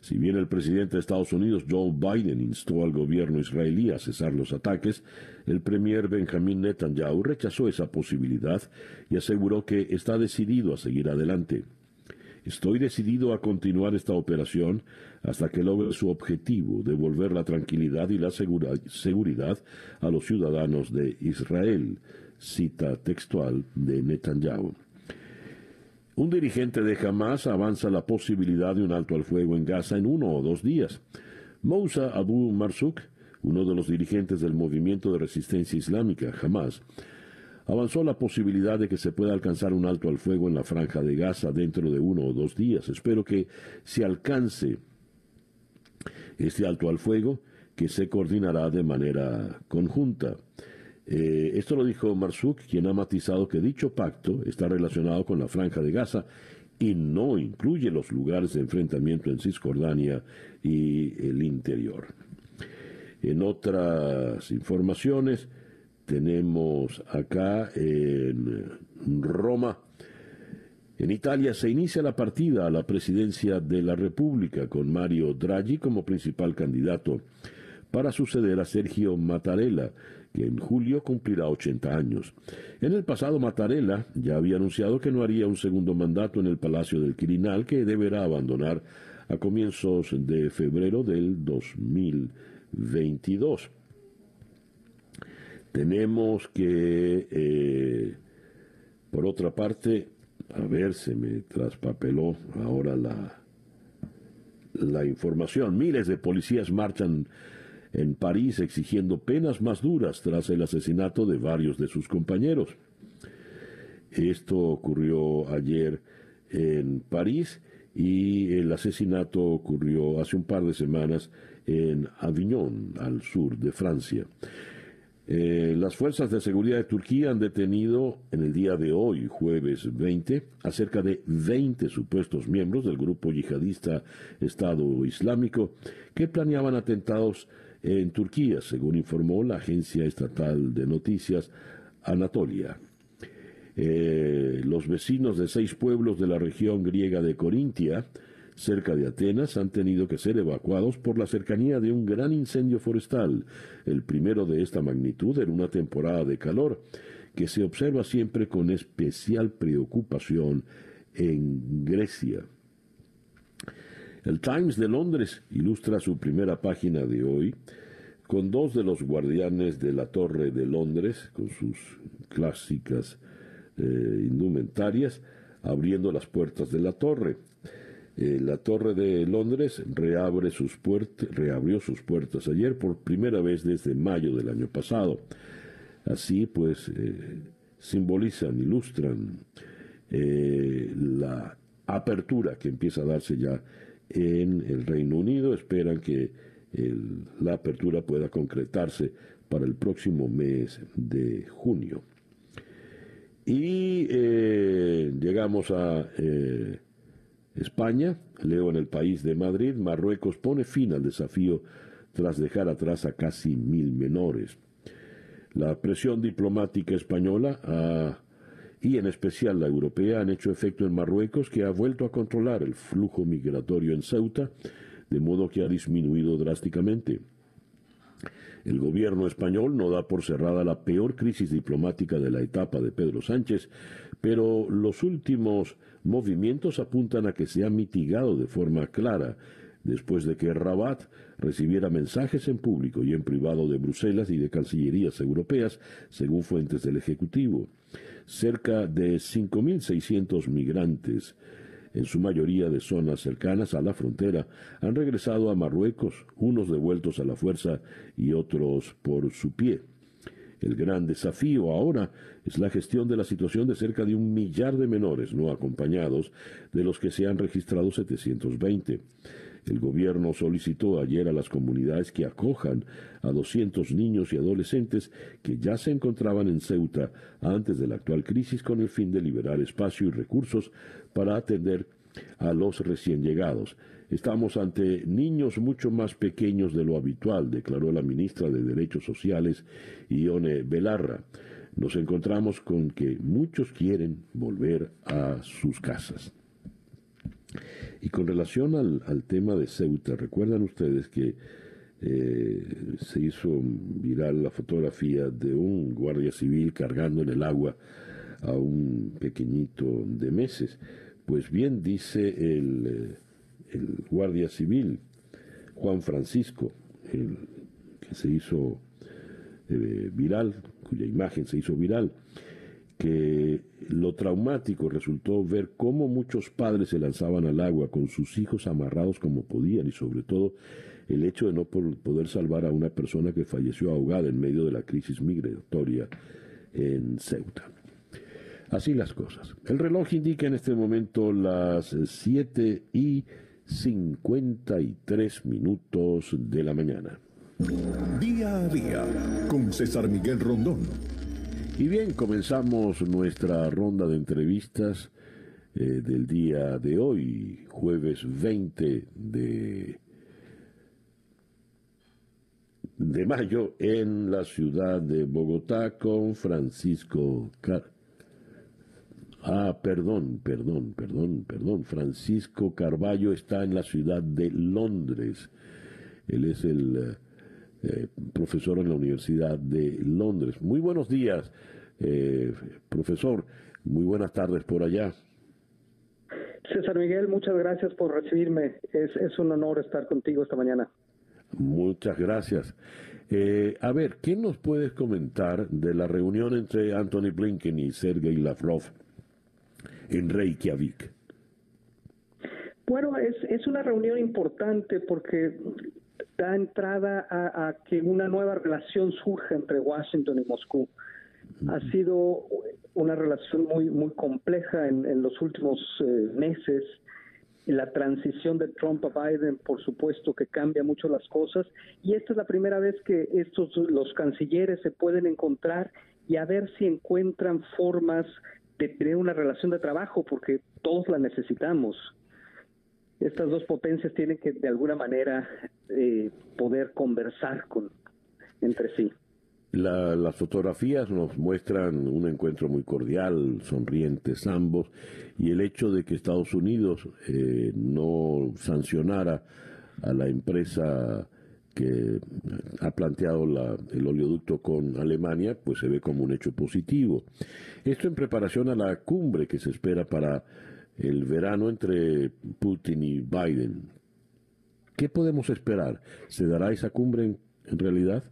Si bien el presidente de Estados Unidos, Joe Biden, instó al gobierno israelí a cesar los ataques, el premier Benjamin Netanyahu rechazó esa posibilidad y aseguró que está decidido a seguir adelante. Estoy decidido a continuar esta operación hasta que logre su objetivo, devolver la tranquilidad y la seguridad a los ciudadanos de Israel, cita textual de Netanyahu. Un dirigente de Hamas avanza la posibilidad de un alto al fuego en Gaza en uno o dos días. Moussa Abu Marzouk, uno de los dirigentes del movimiento de resistencia islámica, Hamas, avanzó la posibilidad de que se pueda alcanzar un alto al fuego en la franja de Gaza dentro de uno o dos días. Espero que se alcance este alto al fuego que se coordinará de manera conjunta. Eh, esto lo dijo Marsuk, quien ha matizado que dicho pacto está relacionado con la franja de Gaza y no incluye los lugares de enfrentamiento en Cisjordania y el interior. En otras informaciones, tenemos acá en Roma, en Italia se inicia la partida a la presidencia de la República con Mario Draghi como principal candidato para suceder a Sergio Mattarella, que en julio cumplirá 80 años. En el pasado, Mattarella ya había anunciado que no haría un segundo mandato en el Palacio del Quirinal, que deberá abandonar a comienzos de febrero del 2022. Tenemos que eh, Por otra parte, a ver, se me traspapeló ahora la, la información. Miles de policías marchan en París exigiendo penas más duras tras el asesinato de varios de sus compañeros. Esto ocurrió ayer en París y el asesinato ocurrió hace un par de semanas en Avignon, al sur de Francia. Eh, las fuerzas de seguridad de Turquía han detenido en el día de hoy, jueves 20, a cerca de 20 supuestos miembros del grupo yihadista Estado Islámico que planeaban atentados en Turquía, según informó la agencia estatal de noticias Anatolia. Eh, los vecinos de seis pueblos de la región griega de Corintia, cerca de Atenas, han tenido que ser evacuados por la cercanía de un gran incendio forestal, el primero de esta magnitud en una temporada de calor, que se observa siempre con especial preocupación en Grecia. El Times de Londres ilustra su primera página de hoy con dos de los guardianes de la Torre de Londres, con sus clásicas eh, indumentarias, abriendo las puertas de la torre. Eh, la Torre de Londres reabre sus reabrió sus puertas ayer por primera vez desde mayo del año pasado. Así pues, eh, simbolizan, ilustran la apertura que empieza a darse ya en el Reino Unido. Esperan que la apertura pueda concretarse para el próximo mes de junio. Y eh, llegamos a eh, España, leo en el país de Madrid, Marruecos pone fin al desafío tras dejar atrás a casi mil menores. La presión diplomática española ah, y en especial la europea han hecho efecto en Marruecos, que ha vuelto a controlar el flujo migratorio en Ceuta, de modo que ha disminuido drásticamente. El gobierno español no da por cerrada la peor crisis diplomática de la etapa de Pedro Sánchez, pero los últimos movimientos apuntan a que se ha mitigado de forma clara después de que Rabat recibiera mensajes en público y en privado de Bruselas y de cancillerías europeas, según fuentes del Ejecutivo. Cerca de 5.600 migrantes en su mayoría de zonas cercanas a la frontera, han regresado a Marruecos, unos devueltos a la fuerza y otros por su pie. El gran desafío ahora es la gestión de la situación de cerca de un millar de menores no acompañados, de los que se han registrado 720. El gobierno solicitó ayer a las comunidades que acojan a 200 niños y adolescentes que ya se encontraban en Ceuta antes de la actual crisis con el fin de liberar espacio y recursos para atender a los recién llegados. Estamos ante niños mucho más pequeños de lo habitual, declaró la ministra de Derechos Sociales, Ione Belarra. Nos encontramos con que muchos quieren volver a sus casas. Y con relación al, tema de Ceuta, recuerdan ustedes que eh, se hizo viral la fotografía de un guardia civil cargando en el agua a un pequeñito de meses. Pues bien, dice el, eh, guardia civil, Juan Francisco, que se hizo eh, viral, cuya imagen se hizo viral, que lo traumático resultó ver cómo muchos padres se lanzaban al agua con sus hijos amarrados como podían y sobre todo el hecho de no poder salvar a una persona que falleció ahogada en medio de la crisis migratoria en Ceuta. Así las cosas. El reloj indica en este momento las 7 y 53 minutos de la mañana. Día a día con César Miguel Rondón. Y bien, comenzamos nuestra ronda de entrevistas eh, del día de hoy, jueves 20 de, de mayo, en la ciudad de Bogotá con Francisco Car Ah, perdón, perdón, perdón, perdón. Francisco Carballo está en la ciudad de Londres. Él es el eh, profesor en la Universidad de Londres. Muy buenos días, eh, profesor. Muy buenas tardes por allá. César Miguel, muchas gracias por recibirme. Es, es un honor estar contigo esta mañana. Muchas gracias. Eh, a ver, ¿qué nos puedes comentar de la reunión entre Anthony Blinken y Sergei Lavrov en Reykjavik? Bueno, es, es una reunión importante porque da entrada a, que una nueva relación surja entre Washington y Moscú. Ha sido una relación muy, muy compleja en, los últimos eh, meses. La transición de Trump a Biden, por supuesto, que cambia mucho las cosas. Y esta es la primera vez que estos los cancilleres se pueden encontrar y a ver si encuentran formas de tener una relación de trabajo, porque todos la necesitamos estas dos potencias tienen que de alguna manera eh, poder conversar con entre sí. las fotografías nos muestran un encuentro muy cordial, sonrientes ambos, y el hecho de que Estados Unidos eh, no sancionara a la empresa que ha planteado el oleoducto con Alemania, pues se ve como un hecho positivo. Esto en preparación a la cumbre que se espera para el verano entre Putin y Biden. ¿Qué podemos esperar? ¿Se dará esa cumbre en, realidad?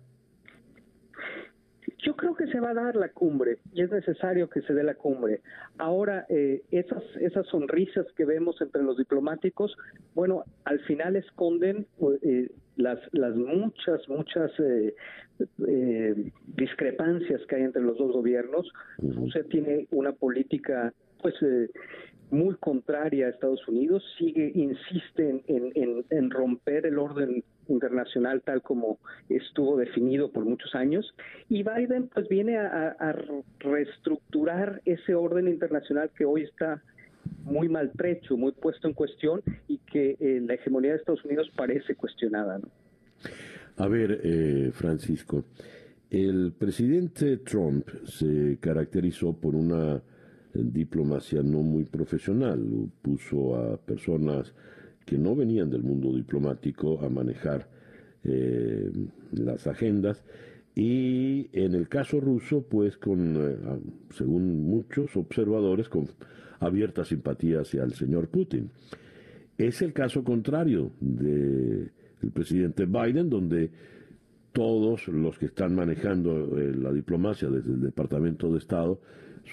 Yo creo que se va a dar la cumbre y es necesario que se dé la cumbre. Ahora, eh, esas, esas sonrisas que vemos entre los diplomáticos, bueno, al final esconden eh, las, las muchas, muchas eh, discrepancias que hay entre los dos gobiernos. Usted tiene una política pues muy contraria a Estados Unidos, sigue, insiste en, romper el orden internacional tal como estuvo definido por muchos años y Biden pues viene a, reestructurar ese orden internacional que hoy está muy maltrecho, muy puesto en cuestión y que eh, la hegemonía de Estados Unidos parece cuestionada. A ver, eh, Francisco, el presidente Trump se caracterizó por una diplomacia no muy profesional. Puso a personas que no venían del mundo diplomático a manejar eh, las agendas y en el caso ruso, pues con, eh, según muchos observadores, con abierta simpatía hacia el señor Putin. Es el caso contrario del presidente Biden, donde todos los que están manejando eh, la diplomacia desde el Departamento de Estado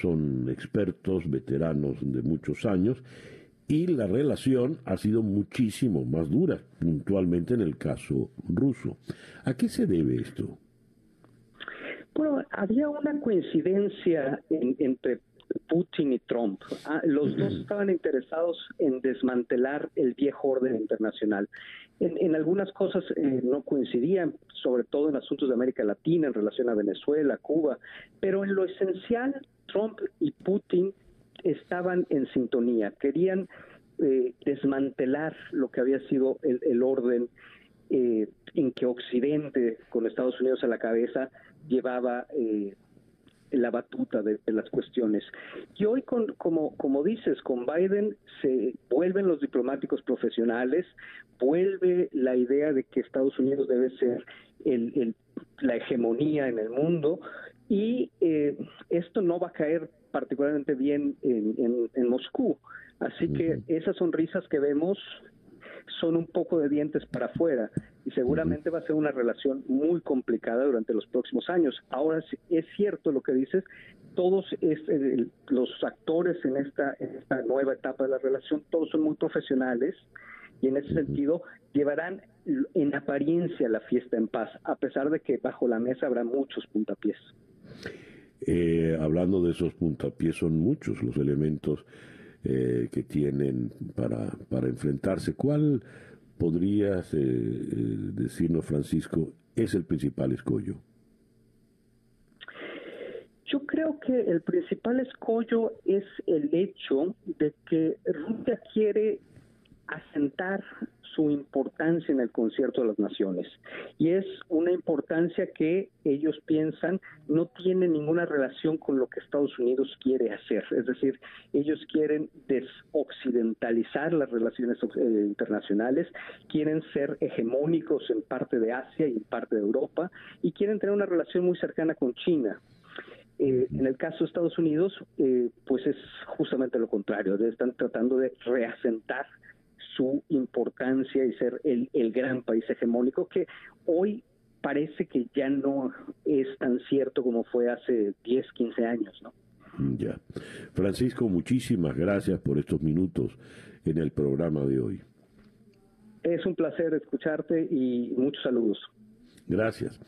son expertos, veteranos de muchos años, y la relación ha sido muchísimo más dura, puntualmente en el caso ruso. ¿A qué se debe esto? Bueno, había una coincidencia entre Putin y Trump. Ah, los dos estaban interesados en desmantelar el viejo orden internacional. En, algunas cosas eh, no coincidían, sobre todo en asuntos de América Latina, en relación a Venezuela, Cuba, pero en lo esencial Trump y Putin estaban en sintonía, querían eh, desmantelar lo que había sido el, orden eh, en que Occidente, con Estados Unidos a la cabeza, llevaba eh, la batuta de, las cuestiones. Y hoy, con, como, como dices, con Biden se vuelven los diplomáticos profesionales, vuelve la idea de que Estados Unidos debe ser el, la hegemonía en el mundo y eh, esto no va a caer particularmente bien en, en, Moscú. Así que esas sonrisas que vemos son un poco de dientes para afuera y seguramente va a ser una relación muy complicada durante los próximos años. Ahora es cierto lo que dices, todos eh, los actores en esta, en esta nueva etapa de la relación, todos son muy profesionales y en ese sentido llevarán en apariencia la fiesta en paz, a pesar de que bajo la mesa habrá muchos puntapiés. Eh, hablando de esos puntapiés, son muchos los elementos eh, que tienen para, para enfrentarse. ¿Cuál podrías eh, decirnos, Francisco, es el principal escollo? Yo creo que el principal escollo es el hecho de que Rusia quiere asentar su importancia en el concierto de las naciones. Y es una importancia que ellos piensan no tiene ninguna relación con lo que Estados Unidos quiere hacer. Es decir, ellos quieren desoccidentalizar las relaciones eh, internacionales, quieren ser hegemónicos en parte de Asia y en parte de Europa, y quieren tener una relación muy cercana con China. Eh, en el caso de Estados Unidos, eh, pues es justamente lo contrario, están tratando de reasentar su importancia y ser el, gran país hegemónico que hoy parece que ya no es tan cierto como fue hace 10, 15 años, ¿no? Ya. Francisco, muchísimas gracias por estos minutos en el programa de hoy. Es un placer escucharte y muchos saludos. Gracias.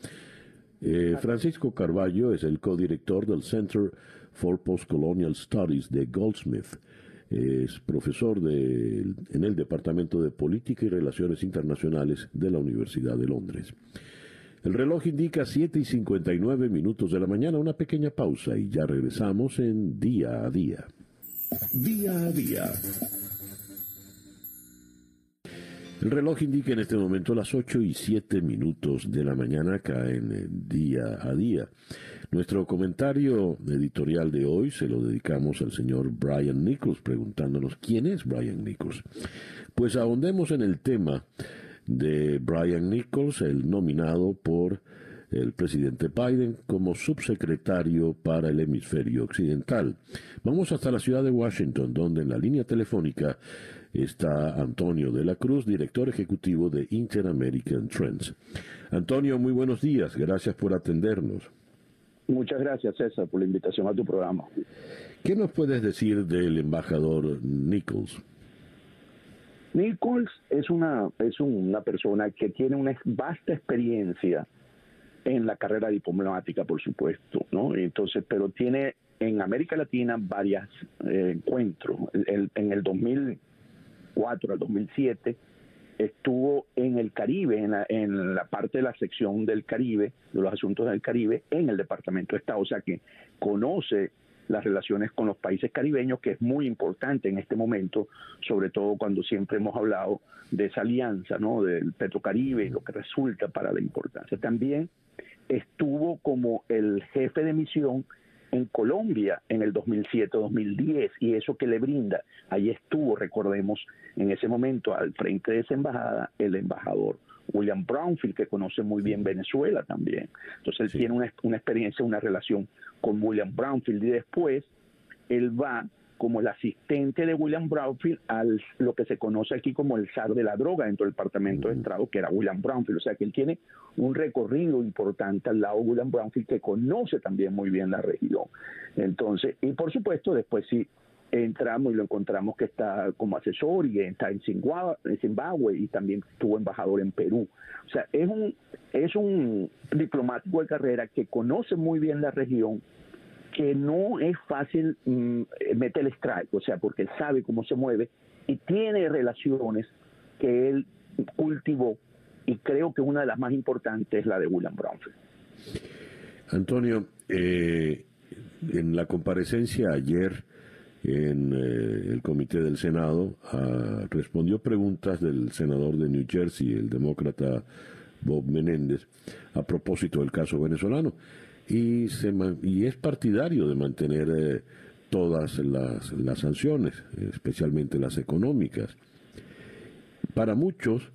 Eh, Francisco Carballo es el codirector del Center for Postcolonial Studies de Goldsmith. Es profesor de, en el Departamento de Política y Relaciones Internacionales de la Universidad de Londres. El reloj indica 7 y 59 minutos de la mañana, una pequeña pausa y ya regresamos en día a día. Día a día. El reloj indica en este momento las 8 y 7 minutos de la mañana acá en día a día. Nuestro comentario editorial de hoy se lo dedicamos al señor Brian Nichols preguntándonos quién es Brian Nichols. Pues ahondemos en el tema de Brian Nichols, el nominado por el presidente Biden como subsecretario para el hemisferio occidental. Vamos hasta la ciudad de Washington, donde en la línea telefónica está Antonio de la Cruz, director ejecutivo de Inter-American Trends. Antonio, muy buenos días, gracias por atendernos. Muchas gracias, César, por la invitación a tu programa. ¿Qué nos puedes decir del embajador Nichols? Nichols es una, es una persona que tiene una vasta experiencia en la carrera diplomática, por supuesto, ¿no? Entonces, pero tiene en América Latina varios eh, encuentros. en el 2004 al 2007 estuvo en el Caribe, en la, en la parte de la sección del Caribe, de los asuntos del Caribe, en el Departamento de Estado, o sea que conoce las relaciones con los países caribeños, que es muy importante en este momento, sobre todo cuando siempre hemos hablado de esa alianza, ¿no? Del Petrocaribe y lo que resulta para la importancia. También estuvo como el jefe de misión en Colombia en el 2007-2010 y eso que le brinda, ahí estuvo, recordemos, en ese momento al frente de esa embajada el embajador William Brownfield, que conoce muy bien Venezuela también. Entonces él tiene una, una experiencia, una relación con William Brownfield y después él va como el asistente de William Brownfield al lo que se conoce aquí como el zar de la droga dentro del Departamento de Estado, que era William Brownfield. O sea que él tiene un recorrido importante al lado de William Brownfield, que conoce también muy bien la región. Entonces, y por supuesto, después sí entramos y lo encontramos que está como asesor y está en Zimbabue y también estuvo embajador en Perú. O sea, es un, es un diplomático de carrera que conoce muy bien la región, que no es fácil mm, meter el strike, o sea, porque él sabe cómo se mueve y tiene relaciones que él cultivó y creo que una de las más importantes es la de William Brownfield. Antonio, eh, en la comparecencia ayer en eh, el comité del Senado ah, respondió preguntas del senador de New Jersey, el demócrata Bob Menéndez, a propósito del caso venezolano y, se, y es partidario de mantener eh, todas las, las sanciones, especialmente las económicas. Para muchos,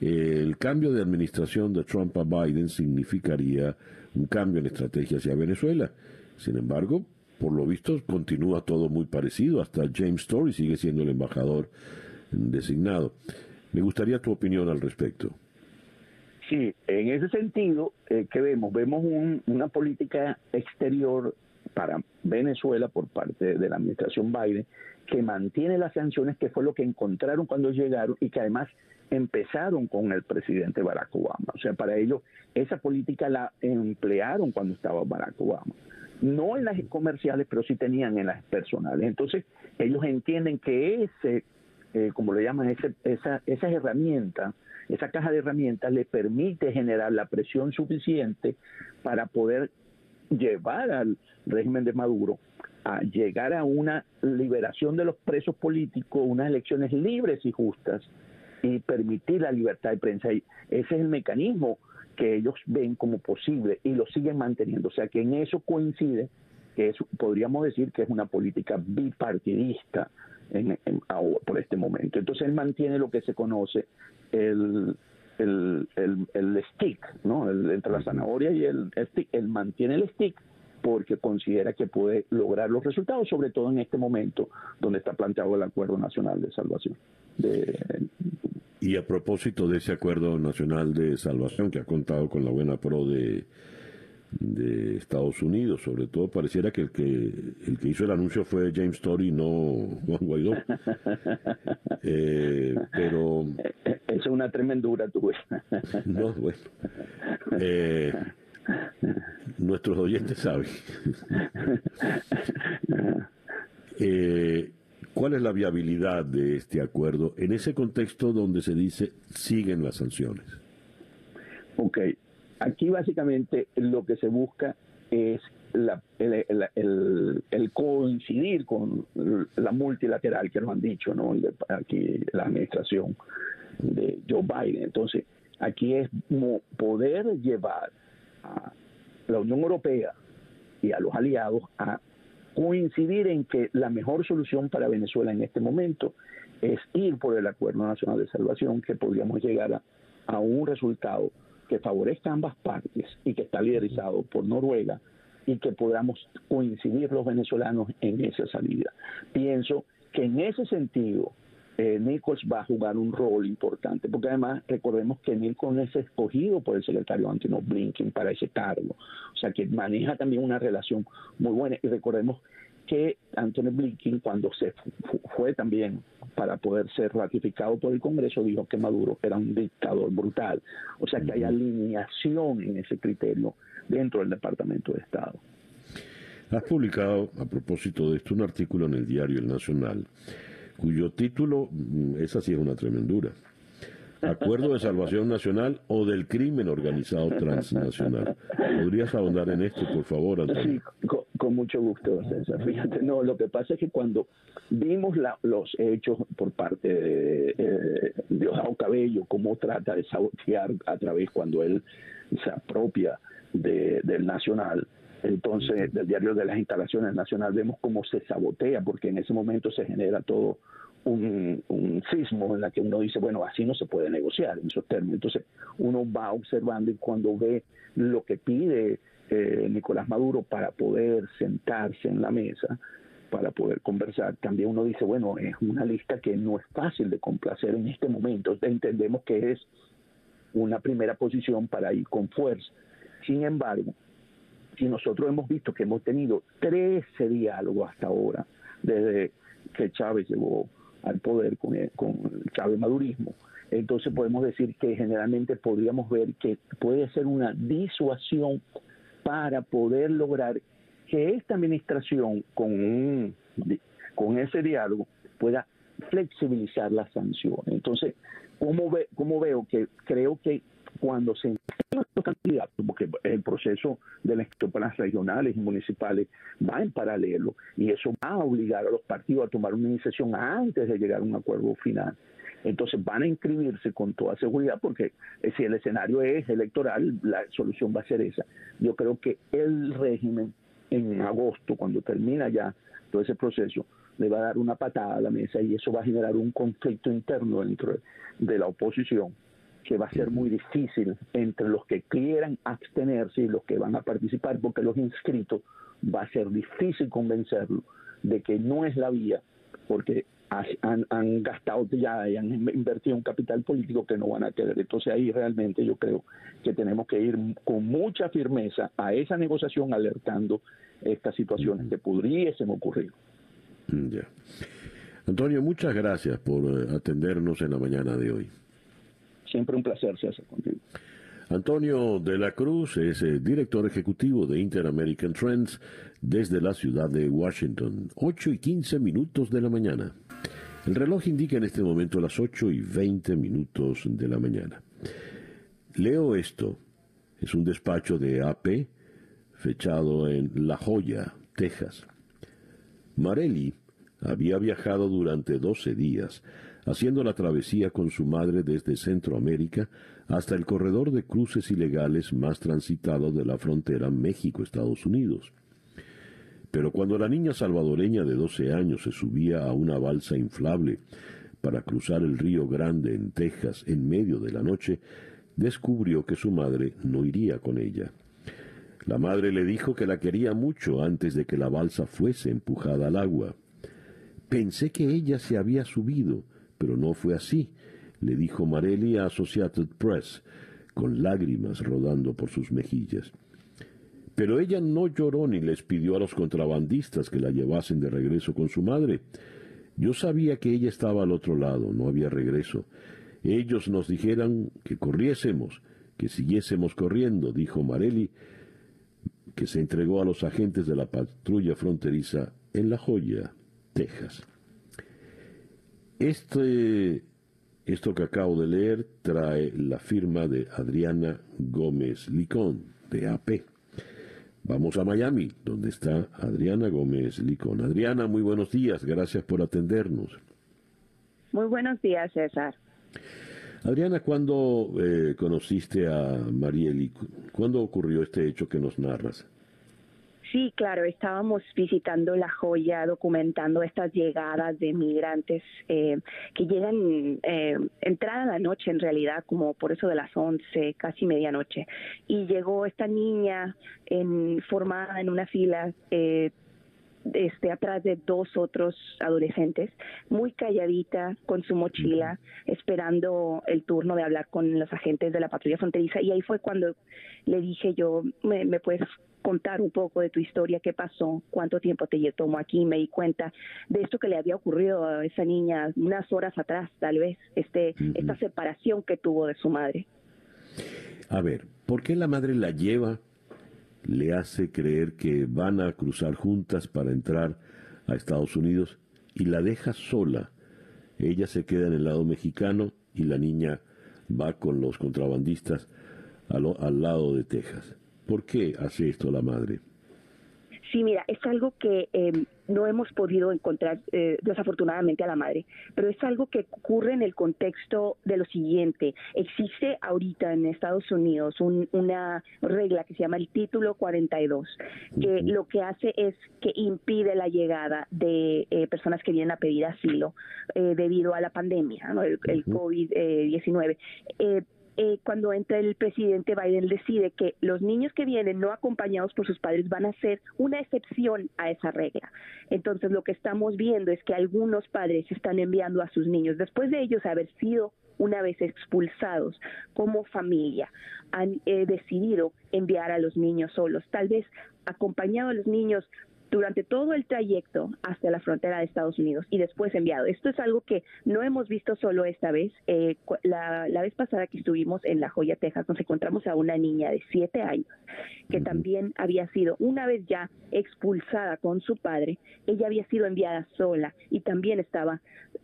el cambio de administración de Trump a Biden significaría un cambio en estrategia hacia Venezuela. Sin embargo, por lo visto, continúa todo muy parecido. Hasta James Story sigue siendo el embajador designado. Me gustaría tu opinión al respecto. Sí, en ese sentido, eh, ¿qué vemos? Vemos una política exterior para Venezuela por parte de la administración Biden que mantiene las sanciones, que fue lo que encontraron cuando llegaron y que además empezaron con el presidente Barack Obama. O sea, para ellos esa política la emplearon cuando estaba Barack Obama. No en las comerciales, pero sí tenían en las personales. Entonces, ellos entienden que ese, eh, como le llaman, ese, esa, esas herramientas esa caja de herramientas le permite generar la presión suficiente para poder llevar al régimen de Maduro a llegar a una liberación de los presos políticos, unas elecciones libres y justas y permitir la libertad de prensa. Ese es el mecanismo que ellos ven como posible y lo siguen manteniendo. O sea que en eso coincide que podríamos decir que es una política bipartidista en, por este momento. Entonces él mantiene lo que se conoce el, el, el, stick, ¿no? entre la zanahoria y el, stick. Él mantiene el stick porque considera que puede lograr los resultados, sobre todo en este momento donde está planteado el Acuerdo Nacional de Salvación. y a propósito de ese Acuerdo Nacional de Salvación que ha contado con la buena pro de, de Estados Unidos, sobre todo pareciera que el que el que hizo el anuncio fue James Story, no Juan Guaidó. Eh, pero es una tremendura tu no, bueno. Eh, nuestros oyentes saben. Eh, ¿Cuál es la viabilidad de este acuerdo en ese contexto donde se dice siguen las sanciones? Ok, Aquí básicamente lo que se busca es el, coincidir con la multilateral que nos han dicho, ¿no? Aquí la administración de Joe Biden. Entonces, aquí es poder llevar a la Unión Europea y a los aliados a coincidir en que la mejor solución para Venezuela en este momento es ir por el Acuerdo Nacional de Salvación, que podríamos llegar a un resultado que favorezca ambas partes y que está liderizado por Noruega y que podamos coincidir los venezolanos en esa salida. Pienso que en ese sentido eh, Nichols va a jugar un rol importante, porque además recordemos que Nichols es escogido por el secretario Antino Blinken para ese cargo, o sea que maneja también una relación muy buena y recordemos que Anthony Blinken, cuando se fue también para poder ser ratificado por el Congreso, dijo que Maduro era un dictador brutal. O sea que hay alineación en ese criterio dentro del Departamento de Estado. Has publicado, a propósito de esto, un artículo en el diario El Nacional, cuyo título, mm, esa sí es una tremendura, Acuerdo de Salvación Nacional o del Crimen Organizado Transnacional. ¿Podrías ahondar en esto, por favor, Antonio? Sí, con, mucho gusto, César. Fíjate, no, lo que pasa es que cuando vimos los hechos por parte de eh, Diosdado Cabello, cómo trata de sabotear a través cuando él se apropia del Nacional, entonces del diario de las instalaciones nacional vemos cómo se sabotea porque en ese momento se genera todo un, sismo en la que uno dice, bueno, así no se puede negociar en esos términos. Entonces uno va observando y cuando ve lo que pide eh, Nicolás Maduro para poder sentarse en la mesa, para poder conversar, también uno dice, bueno, es una lista que no es fácil de complacer en este momento. Entendemos que es una primera posición para ir con fuerza. Sin embargo, si nosotros hemos visto que hemos tenido 13 diálogos hasta ahora, desde que Chávez llegó al poder con el, con el madurismo, entonces podemos decir que generalmente podríamos ver que puede ser una disuasión para poder lograr que esta administración con, con ese diálogo pueda flexibilizar las sanciones. Entonces, ¿cómo, ve, cómo veo que creo que cuando se los candidatos, porque el proceso de las regionales y municipales va en paralelo y eso va a obligar a los partidos a tomar una iniciación antes de llegar a un acuerdo final. Entonces van a inscribirse con toda seguridad porque eh, si el escenario es electoral, la solución va a ser esa. Yo creo que el régimen en agosto, cuando termina ya todo ese proceso, le va a dar una patada a la mesa y eso va a generar un conflicto interno dentro de la oposición que va a ser muy difícil entre los que quieran abstenerse y los que van a participar, porque los inscritos va a ser difícil convencerlos de que no es la vía, porque han, han, gastado ya y han invertido un capital político que no van a querer. Entonces ahí realmente yo creo que tenemos que ir con mucha firmeza a esa negociación alertando estas situaciones que pudiesen ocurrir. Ya. Antonio, muchas gracias por eh, atendernos en la mañana de hoy. Siempre un placer, César, contigo. Antonio de la Cruz es el director ejecutivo de Inter-American Trends desde la ciudad de Washington. 8 y 15 minutos de la mañana. El reloj indica en este momento las 8 y 20 minutos de la mañana. Leo esto. Es un despacho de AP fechado en La Joya, Texas. Marelli había viajado durante 12 días haciendo la travesía con su madre desde Centroamérica hasta el corredor de cruces ilegales más transitado de la frontera México-Estados Unidos. Pero cuando la niña salvadoreña de 12 años se subía a una balsa inflable para cruzar el río Grande en Texas en medio de la noche, descubrió que su madre no iría con ella. La madre le dijo que la quería mucho antes de que la balsa fuese empujada al agua. Pensé que ella se había subido, pero no fue así, le dijo Marelli a Associated Press, con lágrimas rodando por sus mejillas. Pero ella no lloró ni les pidió a los contrabandistas que la llevasen de regreso con su madre. Yo sabía que ella estaba al otro lado, no había regreso. Ellos nos dijeran que corriésemos, que siguiésemos corriendo, dijo Marelli, que se entregó a los agentes de la patrulla fronteriza en La Joya, Texas. Este, esto que acabo de leer trae la firma de Adriana Gómez Licón, de AP. Vamos a Miami, donde está Adriana Gómez Licón. Adriana, muy buenos días, gracias por atendernos. Muy buenos días, César. Adriana, ¿cuándo eh, conociste a Marieli? ¿Cuándo ocurrió este hecho que nos narras? Sí, claro, estábamos visitando La Joya, documentando estas llegadas de migrantes eh, que llegan eh, entrada la noche en realidad, como por eso de las 11, casi medianoche. Y llegó esta niña en, formada en una fila. Eh, este, atrás de dos otros adolescentes, muy calladita, con su mochila, esperando el turno de hablar con los agentes de la patrulla fronteriza. Y ahí fue cuando le dije yo, ¿me, me puedes contar un poco de tu historia, qué pasó, cuánto tiempo te tomó aquí, me di cuenta de esto que le había ocurrido a esa niña unas horas atrás, tal vez, este, esta separación que tuvo de su madre. A ver, ¿por qué la madre la lleva le hace creer que van a cruzar juntas para entrar a Estados Unidos y la deja sola. Ella se queda en el lado mexicano y la niña va con los contrabandistas al, al lado de Texas. ¿Por qué hace esto la madre? Sí, mira, es algo que eh, no hemos podido encontrar eh, desafortunadamente a la madre, pero es algo que ocurre en el contexto de lo siguiente. Existe ahorita en Estados Unidos una regla que se llama el título 42, que lo que hace es que impide la llegada de eh, personas que vienen a pedir asilo debido a la pandemia, el, el COVID-19 eh, cuando entra el presidente Biden decide que los niños que vienen no acompañados por sus padres van a ser una excepción a esa regla. Entonces lo que estamos viendo es que algunos padres están enviando a sus niños, después de ellos haber sido una vez expulsados como familia, han eh, decidido enviar a los niños solos, tal vez acompañado a los niños durante todo el trayecto hasta la frontera de Estados Unidos y después enviado. Esto es algo que no hemos visto solo esta vez. Eh, la, vez pasada que estuvimos en La Joya, Texas, nos encontramos a una niña de siete años que también había sido, una vez ya expulsada con su padre, ella había sido enviada sola y también estaba,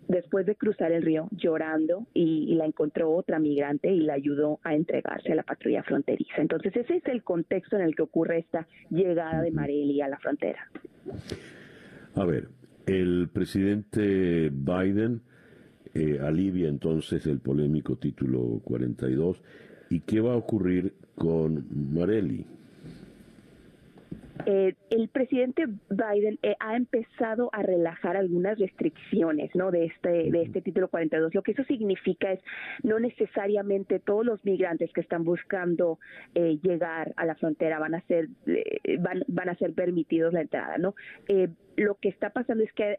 después de cruzar el río, llorando y, la encontró otra migrante y la ayudó a entregarse a la patrulla fronteriza. Entonces ese es el contexto en el que ocurre esta llegada de Marely a la frontera. A ver, el presidente Biden eh, alivia entonces el polémico título 42. ¿Y qué va a ocurrir con Marelli? Eh, el presidente Biden eh, ha empezado a relajar algunas restricciones ¿no? de, este, de este título 42. Lo que eso significa es no necesariamente todos los migrantes que están buscando eh, llegar a la frontera van a ser, van, van a ser permitidos la entrada. ¿no? lo que está pasando es que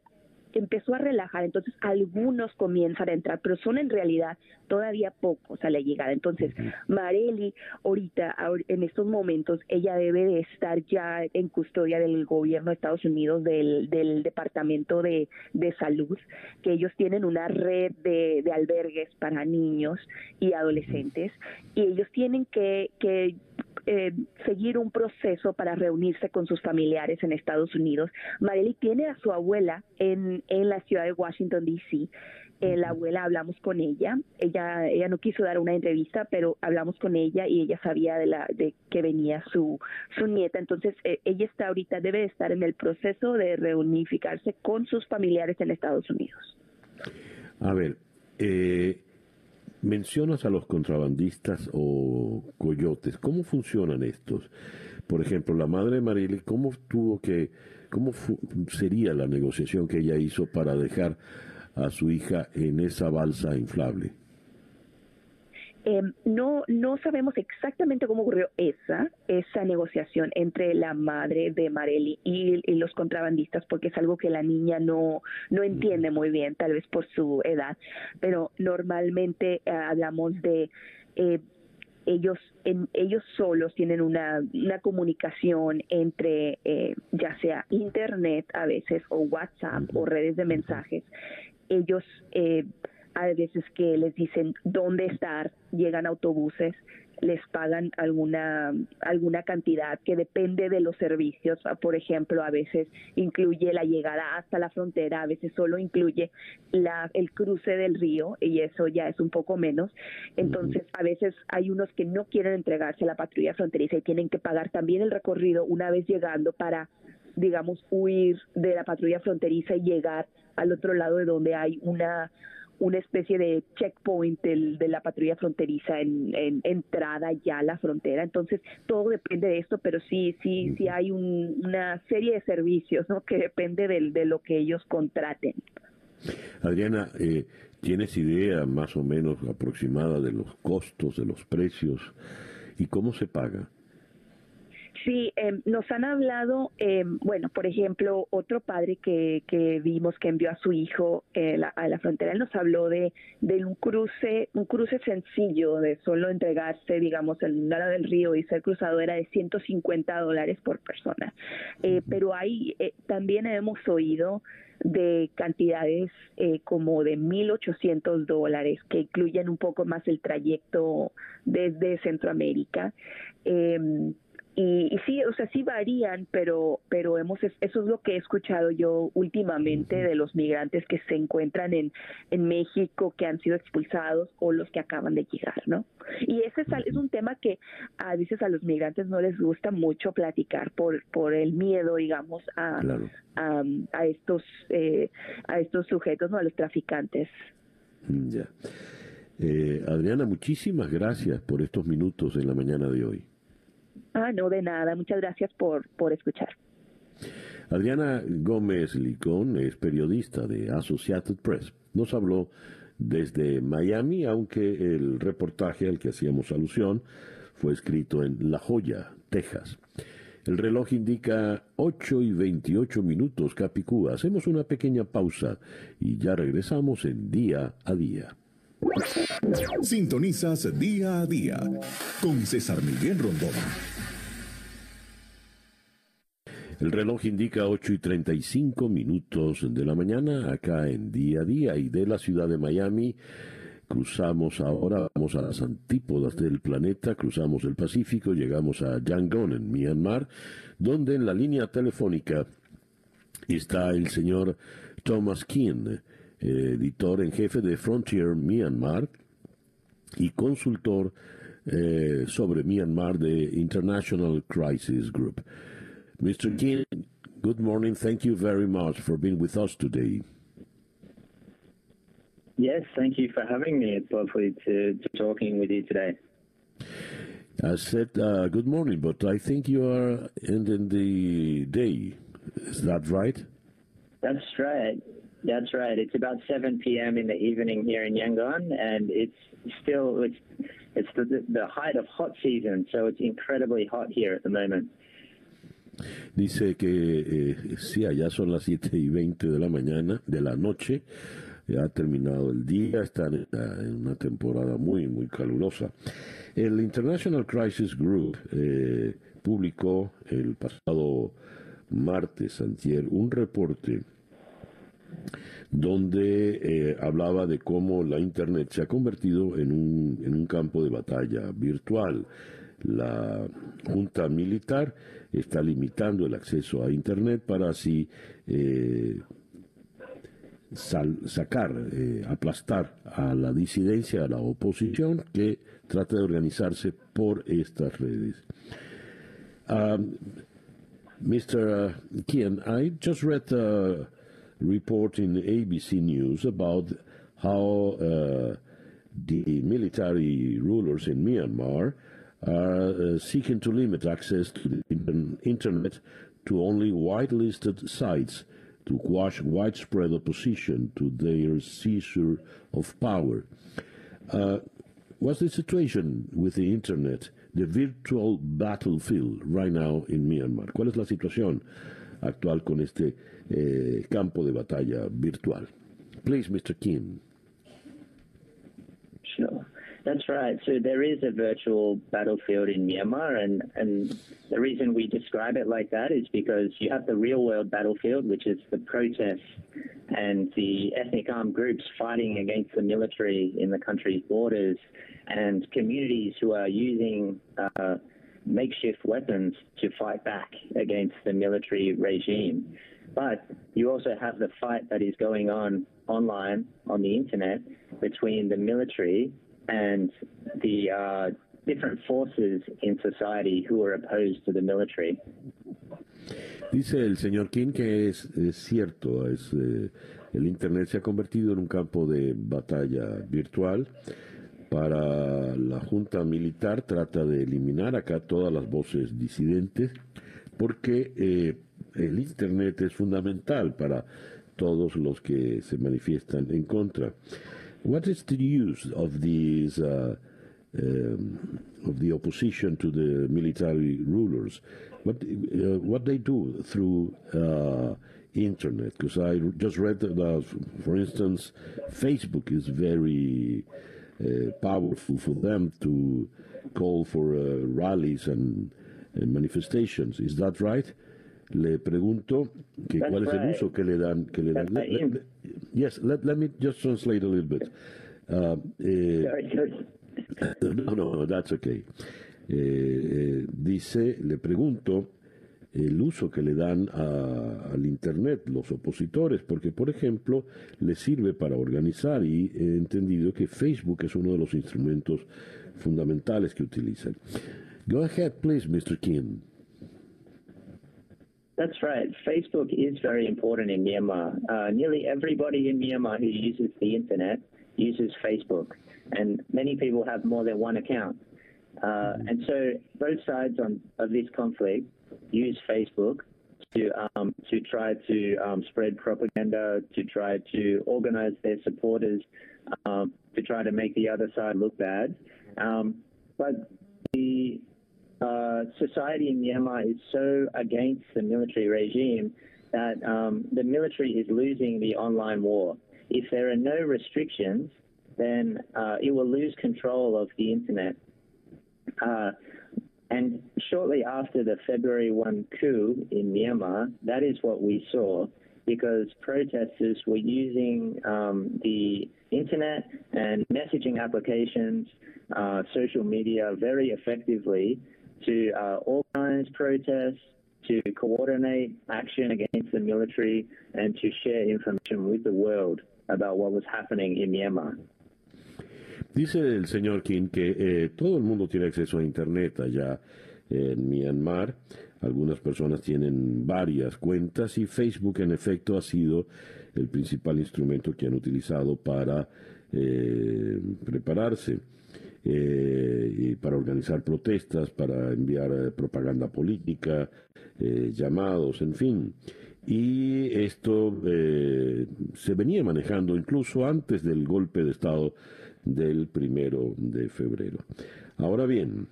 empezó a relajar, entonces algunos comienzan a entrar, pero son en realidad todavía pocos a la llegada. Entonces, Mareli, ahorita, en estos momentos, ella debe de estar ya en custodia del gobierno de Estados Unidos, del, del Departamento de, de Salud, que ellos tienen una red de, de albergues para niños y adolescentes, y ellos tienen que, que eh, seguir un proceso para reunirse con sus familiares en Estados Unidos. Marely tiene a su abuela en, en la ciudad de Washington, D.C. Eh, la abuela hablamos con ella, ella ella no quiso dar una entrevista, pero hablamos con ella y ella sabía de la de que venía su su nieta, entonces eh, ella está ahorita debe estar en el proceso de reunificarse con sus familiares en Estados Unidos. A ver, eh, Mencionas a los contrabandistas o coyotes. ¿Cómo funcionan estos? Por ejemplo, la madre de Marielle, ¿cómo tuvo que, cómo sería la negociación que ella hizo para dejar a su hija en esa balsa inflable? Eh, no, no sabemos exactamente cómo ocurrió esa, esa negociación entre la madre de Marely y, los contrabandistas, porque es algo que la niña no, no entiende muy bien, tal vez por su edad, pero normalmente eh, hablamos de... Eh, ellos en, ellos solos tienen una, una comunicación entre eh, ya sea internet a veces o WhatsApp o redes de mensajes. Ellos eh, a veces que les dicen dónde estar, llegan autobuses, les pagan alguna alguna cantidad que depende de los servicios. Por ejemplo, a veces incluye la llegada hasta la frontera, a veces solo incluye la, el cruce del río y eso ya es un poco menos. Entonces, a veces hay unos que no quieren entregarse a la patrulla fronteriza y tienen que pagar también el recorrido una vez llegando para digamos, huir de la patrulla fronteriza y llegar al otro lado de donde hay una una especie de checkpoint de la patrulla fronteriza en, entrada ya a la frontera. Entonces, todo depende de esto, pero sí, sí, sí hay una serie de servicios ¿no? que depende de, de lo que ellos contraten. Adriana, eh, ¿tienes idea más o menos aproximada de los costos, de los precios y cómo se paga? Sí, em, nos han hablado, eh, bueno, por ejemplo, otro padre que, que vimos que envió a su hijo eh, a la frontera, él nos habló de, de un cruce, un cruce sencillo, de solo entregarse, digamos, un lado del río y ser cruzado era de 150 dólares por persona. Eh, pero ahí eh, también hemos oído de cantidades eh, como de 1.800 dólares que incluyen un poco más el trayecto desde Centroamérica. Eh, y, sí, o sea, sí varían, pero, pero hemos, eso es lo que he escuchado yo últimamente de los migrantes que se encuentran en, en México, que han sido expulsados o los que acaban de llegar, ¿no? Y ese es, es un tema que a veces a los migrantes no les gusta mucho platicar por, por el miedo, digamos, a, a, estos, eh, a estos sujetos, ¿no? A los traficantes. Ya. Eh, Adriana, muchísimas gracias por estos minutos en la mañana de hoy. Ah, no, de nada. Muchas gracias por, por escuchar. Adriana Gómez Licón es periodista de Associated Press. Nos habló desde Miami, aunque el reportaje al que hacíamos alusión fue escrito en La Joya, Texas. El reloj indica 8 y 28 minutos, Capicúa. Hacemos una pequeña pausa y ya regresamos en día a día. Sintonizas día a día con César Miguel Rondón. El reloj indica 8 y 35 minutos de la mañana acá en día a día y de la ciudad de Miami. Cruzamos ahora, vamos a las antípodas del planeta, cruzamos el Pacífico, llegamos a Yangon en Myanmar, donde en la línea telefónica está el señor Thomas Kien, editor en jefe de Frontier Myanmar y consultor eh, sobre Myanmar de International Crisis Group. Mr. King, good morning. Thank you very much for being with us today. Yes, thank you for having me. It's lovely to, to talking with you today. I said uh, good morning, but I think you are ending the day. Is that right? That's right. That's right. It's about 7 p.m. in the evening here in Yangon, and it's still it's it's the, the height of hot season, so it's incredibly hot here at the moment. Dice que eh, sí, allá son las 7 y 20 de la mañana, de la noche, ha terminado el día, están en, una temporada muy, muy calurosa. El International Crisis Group eh, publicó el pasado martes, antier, un reporte donde eh, hablaba de cómo la Internet se ha convertido en un, en un campo de batalla virtual. La Junta Militar está limitando el acceso a Internet para así eh, sacar, eh, aplastar a la disidencia, a la oposición que trata de organizarse por estas redes. Um, Mr. Uh, Kian, I just read a report in ABC News about how uh, the military rulers in Myanmar are uh, seeking to limit access to the internet to only whitelisted sites to quash widespread opposition to their seizure of power. Uh, what's the situation with the internet, the virtual battlefield right now in Myanmar? ¿Cuál es la situación actual con este eh, campo de batalla virtual? Please, Mr. Kim. Sure. That's right. So there is a virtual battlefield in Myanmar, and, and the reason we describe it like that is because you have the real world battlefield, which is the protests and the ethnic armed groups fighting against the military in the country's borders, and communities who are using uh, makeshift weapons to fight back against the military regime. But you also have the fight that is going on online on the internet between the military and the uh, different forces in society who are opposed to the military. Dice el señor King que es, es cierto, es, eh, el Internet se ha convertido en un campo de batalla virtual. Para la Junta Militar trata de eliminar acá todas las voces disidentes porque eh, el Internet es fundamental para todos los que se manifiestan en contra. What is the use of these uh, um, of the opposition to the military rulers? What uh, what they do through uh, internet? Because I just read that, for instance, Facebook is very uh, powerful for them to call for uh, rallies and, and manifestations. Is that right? le pregunto que That's cuál es el right. uso que le dan. Que le dan. Yes, let, let me just translate a little bit. Uh, eh, Sorry, sorry. no, no, that's okay. Eh, eh, dice, le pregunto el uso que le dan a- al Internet los opositores, porque, por ejemplo, le sirve para organizar y he entendido que Facebook es uno de los instrumentos fundamentales que utilizan. Go ahead, please, Mr. Kim. That's right. Facebook is very important in Myanmar. Uh, nearly everybody in Myanmar who uses the internet uses Facebook, and many people have more than one account. Uh, and so both sides on, of this conflict use Facebook to um, to try to um, spread propaganda, to try to organize their supporters, um, to try to make the other side look bad. Um, but the uh, society in Myanmar is so against the military regime that um, the military is losing the online war. If there are no restrictions, then uh, it will lose control of the internet. Uh, and shortly after the February 1 coup in Myanmar, that is what we saw because protesters were using um, the internet and messaging applications, uh, social media very effectively to uh, organize protests, to coordinate action against the military, and to share information with the world about what was happening in Myanmar. Dice el señor King que eh, todo el mundo tiene acceso a Internet allá en Myanmar. Algunas personas tienen varias cuentas y Facebook en efecto ha sido el principal instrumento que han utilizado para eh, prepararse eh, y para organizar protestas, para enviar eh, propaganda política, eh, llamados, en fin. Y esto se venía manejando incluso antes del golpe de Estado del primero de febrero. Ahora bien,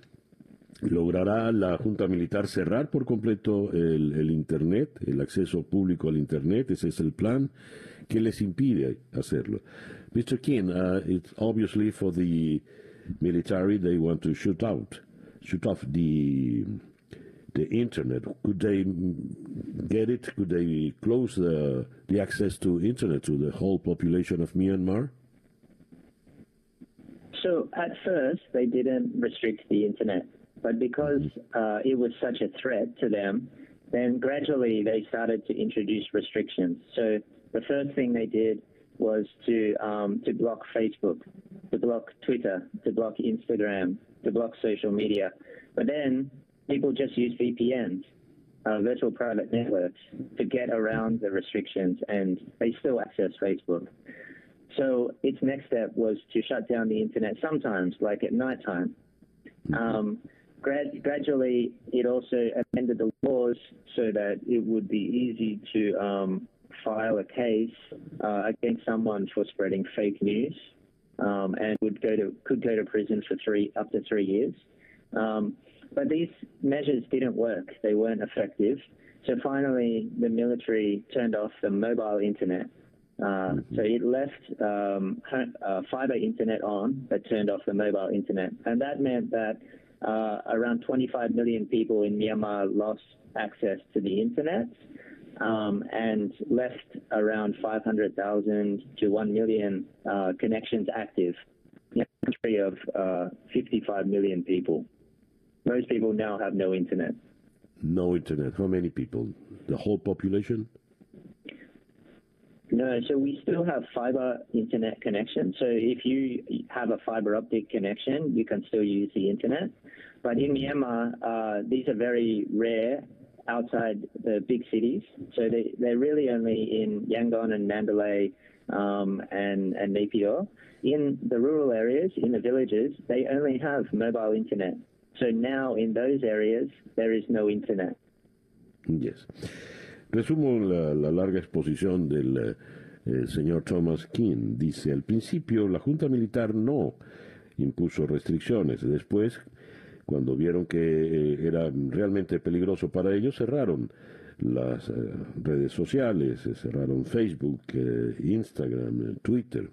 ¿logrará la Junta Militar cerrar por completo el, el Internet, el acceso público al Internet? Ese es el plan. ¿Qué les impide hacerlo? Mr. King, uh, it's obviously for the military they want to shoot out, shoot off the the internet. Could they get it? Could they close the the access to internet to the whole population of Myanmar? So at first, they didn't restrict the internet, but because uh, it was such a threat to them, then gradually they started to introduce restrictions. So the first thing they did was to um, to block Facebook, to block Twitter, to block Instagram, to block social media. But then people just use VPNs, uh, virtual private networks, to get around the restrictions, and they still access Facebook. So its next step was to shut down the internet sometimes, like at nighttime. Um, grad- gradually, it also amended the laws so that it would be easy to um, file a case uh, against someone for spreading fake news, um, and would go to could go to prison for three up to three years. Um, but these measures didn't work; they weren't effective. So finally, the military turned off the mobile internet Uh, so it left um, uh, fiber internet on, but turned off the mobile internet, and that meant that uh, around 25 million people in Myanmar lost access to the internet. Um, and left around 500,000 to 1 million uh, connections active in a country of uh, 55 million people. Most people now have no internet. No internet. How many people? The whole population? No, so we still have fiber internet connection. So if you have a fiber optic connection, you can still use the internet. But in Myanmar, uh, these are very rare outside the big cities. So they, they're really only in Yangon and Mandalay um, and, and Napier. In the rural areas, in the villages, they only have mobile internet. So now in those areas, there is no internet. Yes. Resumo la, la larga exposición del eh, señor Thomas King. Dice, al principio la Junta Militar no impuso restricciones. Después, cuando vieron que eh, era realmente peligroso para ellos, cerraron las eh, redes sociales, eh, cerraron Facebook, Instagram, Twitter.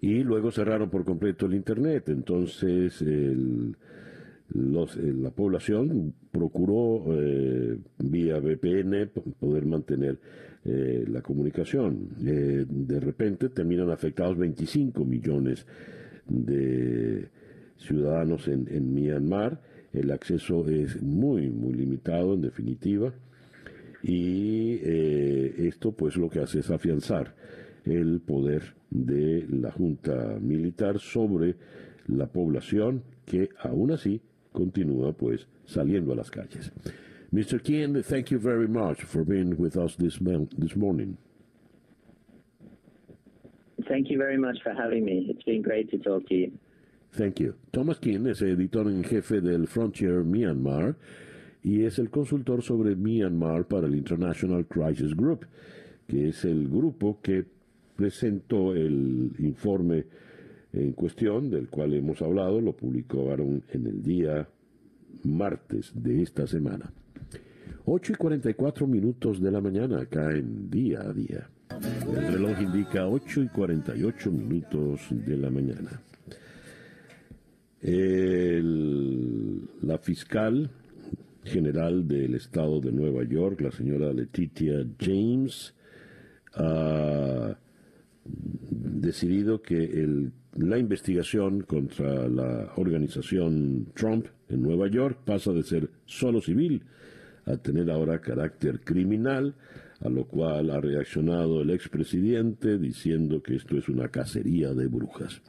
Y luego cerraron por completo el Internet. Entonces, la población procuró eh, vía VPN poder mantener la comunicación. De repente terminan afectados 25 millones de ciudadanos en, Myanmar. El acceso es muy, muy limitado, en definitiva. Y eh, esto, pues, lo que hace es afianzar el poder de la Junta Militar sobre la población, que aún así continúa, pues, saliendo a las calles. Mr. Kien, thank you very much for being with us this, this morning. Thank you very much for having me. It's been great to talk to you. Thank you. Thomas King es editor en jefe del Frontier Myanmar y es el consultor sobre Myanmar para el International Crisis Group, que es el grupo que presentó el informe en cuestión del cual hemos hablado, lo publicaron en el día martes de esta semana. 8 y 44 minutos de la mañana acá en día a día. El reloj indica 8 y 48 minutos de la mañana. La fiscal general del estado de Nueva York, la señora Letitia James, ha decidido que la investigación contra la organización Trump en Nueva York pasa de ser solo civil a tener ahora carácter criminal, a lo cual ha reaccionado el expresidente diciendo que esto es una cacería de brujas.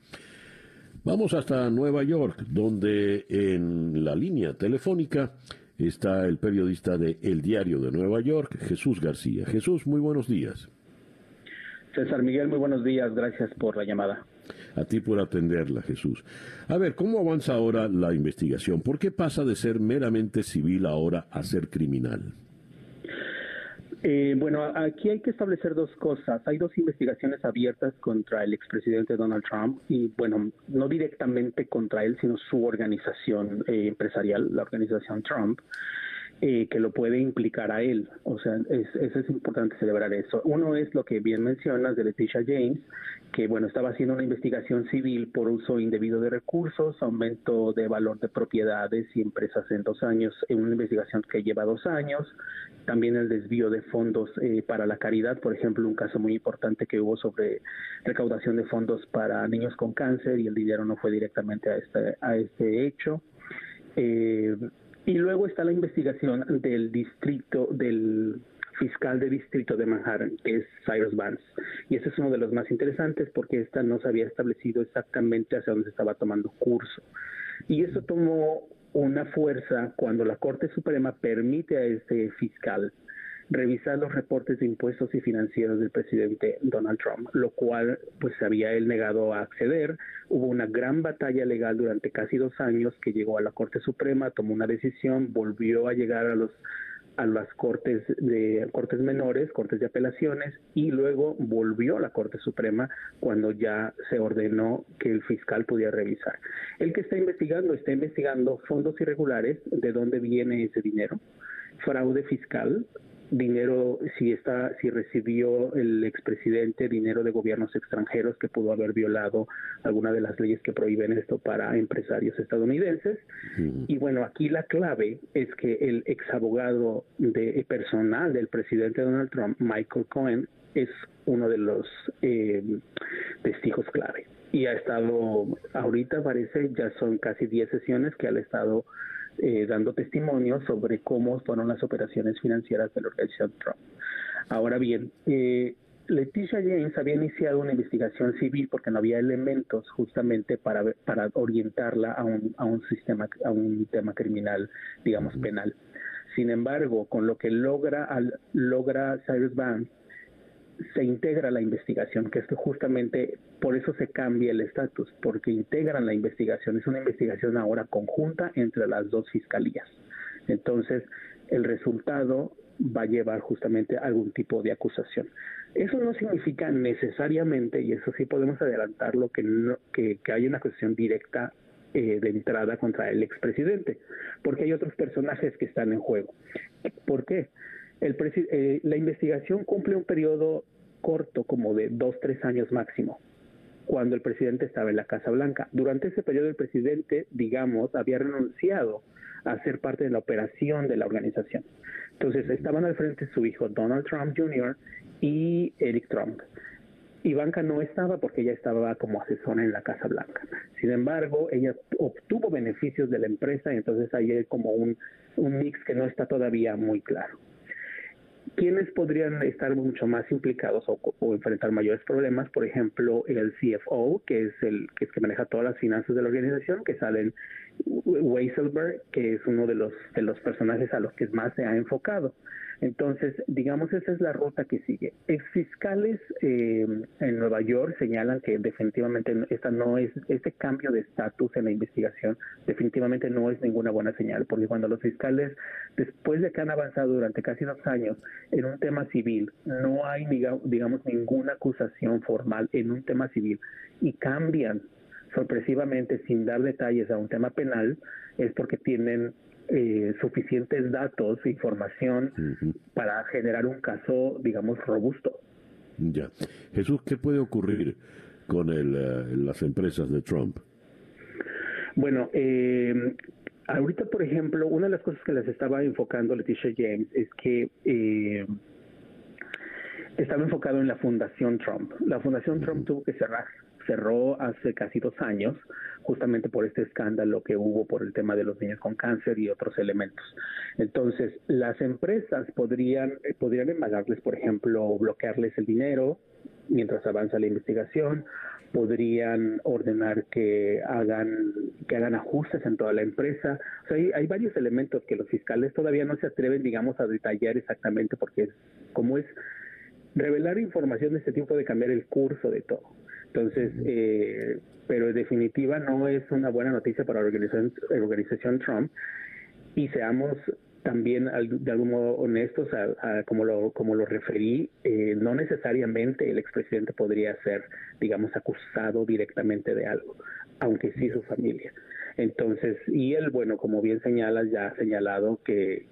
Vamos hasta Nueva York, donde en la línea telefónica está el periodista de El Diario de Nueva York, Jesús García. Jesús, muy buenos días. César Miguel, muy buenos días, gracias por la llamada. A ti por atenderla, Jesús. A ver, ¿cómo avanza ahora la investigación? ¿Por qué pasa de ser meramente civil ahora a ser criminal? Eh, bueno, aquí hay que establecer dos cosas. Hay dos investigaciones abiertas contra el expresidente Donald Trump y, bueno, no directamente contra él, sino su organización eh, empresarial, la organización Trump. Eh, que lo puede implicar a él. O sea, es, eso es importante celebrar eso. Uno es lo que bien mencionas de Leticia James, que bueno, estaba haciendo una investigación civil por uso indebido de recursos, aumento de valor de propiedades y empresas en dos años, en una investigación que lleva dos años, también el desvío de fondos eh, para la caridad, por ejemplo, un caso muy importante que hubo sobre recaudación de fondos para niños con cáncer y el dinero no fue directamente a este, a este hecho. Eh, y luego está la investigación del distrito, del fiscal de distrito de Manhattan, que es Cyrus Vance. Y ese es uno de los más interesantes porque esta no se había establecido exactamente hacia dónde se estaba tomando curso. Y eso tomó una fuerza cuando la Corte Suprema permite a este fiscal revisar los reportes de impuestos y financieros del presidente Donald Trump, lo cual pues había él negado a acceder. Hubo una gran batalla legal durante casi dos años que llegó a la Corte Suprema, tomó una decisión, volvió a llegar a los a las cortes de cortes menores, cortes de apelaciones y luego volvió a la Corte Suprema cuando ya se ordenó que el fiscal pudiera revisar. El que está investigando está investigando fondos irregulares, de dónde viene ese dinero, fraude fiscal, dinero, si está, si recibió el expresidente dinero de gobiernos extranjeros que pudo haber violado alguna de las leyes que prohíben esto para empresarios estadounidenses. Y bueno, aquí la clave es que el exabogado de personal del presidente Donald Trump, Michael Cohen, es uno de los eh, testigos clave. Y ha estado, ahorita parece, ya son casi 10 sesiones que ha estado eh, dando testimonio sobre cómo fueron las operaciones financieras de la organización Trump. Ahora bien, eh, Leticia James había iniciado una investigación civil porque no había elementos justamente para, para orientarla a un, a un sistema, a un tema criminal, digamos, penal. Sin embargo, con lo que logra, al, logra Cyrus Vance, se integra la investigación, que es justamente por eso se cambia el estatus, porque integran la investigación. Es una investigación ahora conjunta entre las dos fiscalías. Entonces, el resultado va a llevar justamente algún tipo de acusación. Eso no significa necesariamente, y eso sí podemos adelantarlo, que, no, que, que hay una acusación directa eh, de entrada contra el expresidente, porque hay otros personajes que están en juego. ¿Por qué? El eh, la investigación cumple un periodo corto, como de dos, tres años máximo, cuando el presidente estaba en la Casa Blanca. Durante ese periodo el presidente, digamos, había renunciado a ser parte de la operación de la organización. Entonces estaban al frente su hijo Donald Trump Jr. y Eric Trump. Ivanka no estaba porque ella estaba como asesora en la Casa Blanca. Sin embargo, ella obtuvo beneficios de la empresa y entonces ahí hay como un, un mix que no está todavía muy claro. ¿Quiénes podrían estar mucho más implicados o, enfrentar mayores problemas? Por ejemplo, el CFO, que es el que, es que maneja todas las finanzas de la organización, que salen Weiselberg, que es uno de los, de los personajes a los que más se ha enfocado. Entonces, digamos, esa es la ruta que sigue. Exfiscales eh, en Nueva York señalan que definitivamente esta no es, este cambio de estatus en la investigación definitivamente no es ninguna buena señal, porque cuando los fiscales, después de que han avanzado durante casi dos años en un tema civil, no hay, digamos, ninguna acusación formal en un tema civil y cambian sorpresivamente sin dar detalles a un tema penal, es porque tienen eh, suficientes datos, e información para generar un caso, digamos, robusto. Ya. Jesús, ¿qué puede ocurrir con el, eh, las empresas de Trump? Bueno, eh, ahorita, por ejemplo, una de las cosas que les estaba enfocando Leticia James es que eh, estaba enfocado en la Fundación Trump. La Fundación Trump tuvo que cerrar cerró hace casi dos años, justamente por este escándalo que hubo por el tema de los niños con cáncer y otros elementos. Entonces, las empresas podrían, eh, podrían embargarles, por ejemplo, bloquearles el dinero mientras avanza la investigación, podrían ordenar que hagan que hagan ajustes en toda la empresa. O sea, hay, hay, varios elementos que los fiscales todavía no se atreven, digamos, a detallar exactamente porque como es revelar información de este tipo de cambiar el curso de todo. Entonces, eh, pero en definitiva no es una buena noticia para la organización, organización Trump y seamos también de algún modo honestos, como, lo, como lo referí, eh, no necesariamente el expresidente podría ser, digamos, acusado directamente de algo, aunque sí su familia. Entonces, y él, bueno, como bien señalas, ya ha señalado que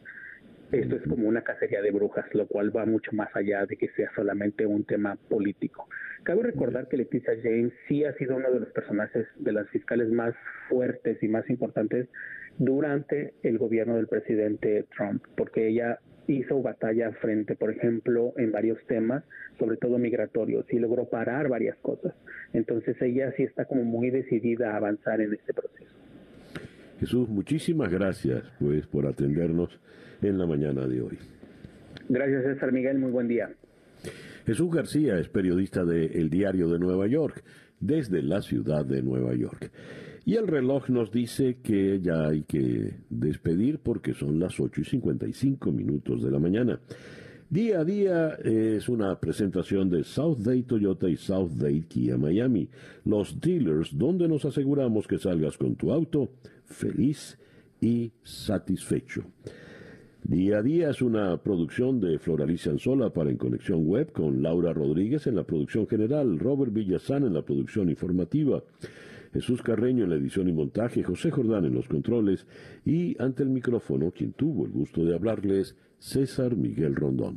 esto es como una cacería de brujas, lo cual va mucho más allá de que sea solamente un tema político. Cabe recordar que Leticia James sí ha sido uno de los personajes de las fiscales más fuertes y más importantes durante el gobierno del presidente Trump, porque ella hizo batalla frente, por ejemplo, en varios temas, sobre todo migratorios, y logró parar varias cosas. Entonces ella sí está como muy decidida a avanzar en este proceso. Jesús, muchísimas gracias pues por atendernos en la mañana de hoy. Gracias, César Miguel. Muy buen día. Jesús García es periodista de El Diario de Nueva York, desde la ciudad de Nueva York. Y el reloj nos dice que ya hay que despedir porque son las 8 y 55 minutos de la mañana. Día a día es una presentación de South Day Toyota y South Day Kia Miami, los dealers donde nos aseguramos que salgas con tu auto feliz y satisfecho. Día a día es una producción de Floralicia Anzola para En Conexión Web con Laura Rodríguez en la producción general, Robert Villazán en la producción informativa, Jesús Carreño en la edición y montaje, José Jordán en los controles y ante el micrófono quien tuvo el gusto de hablarles, César Miguel Rondón.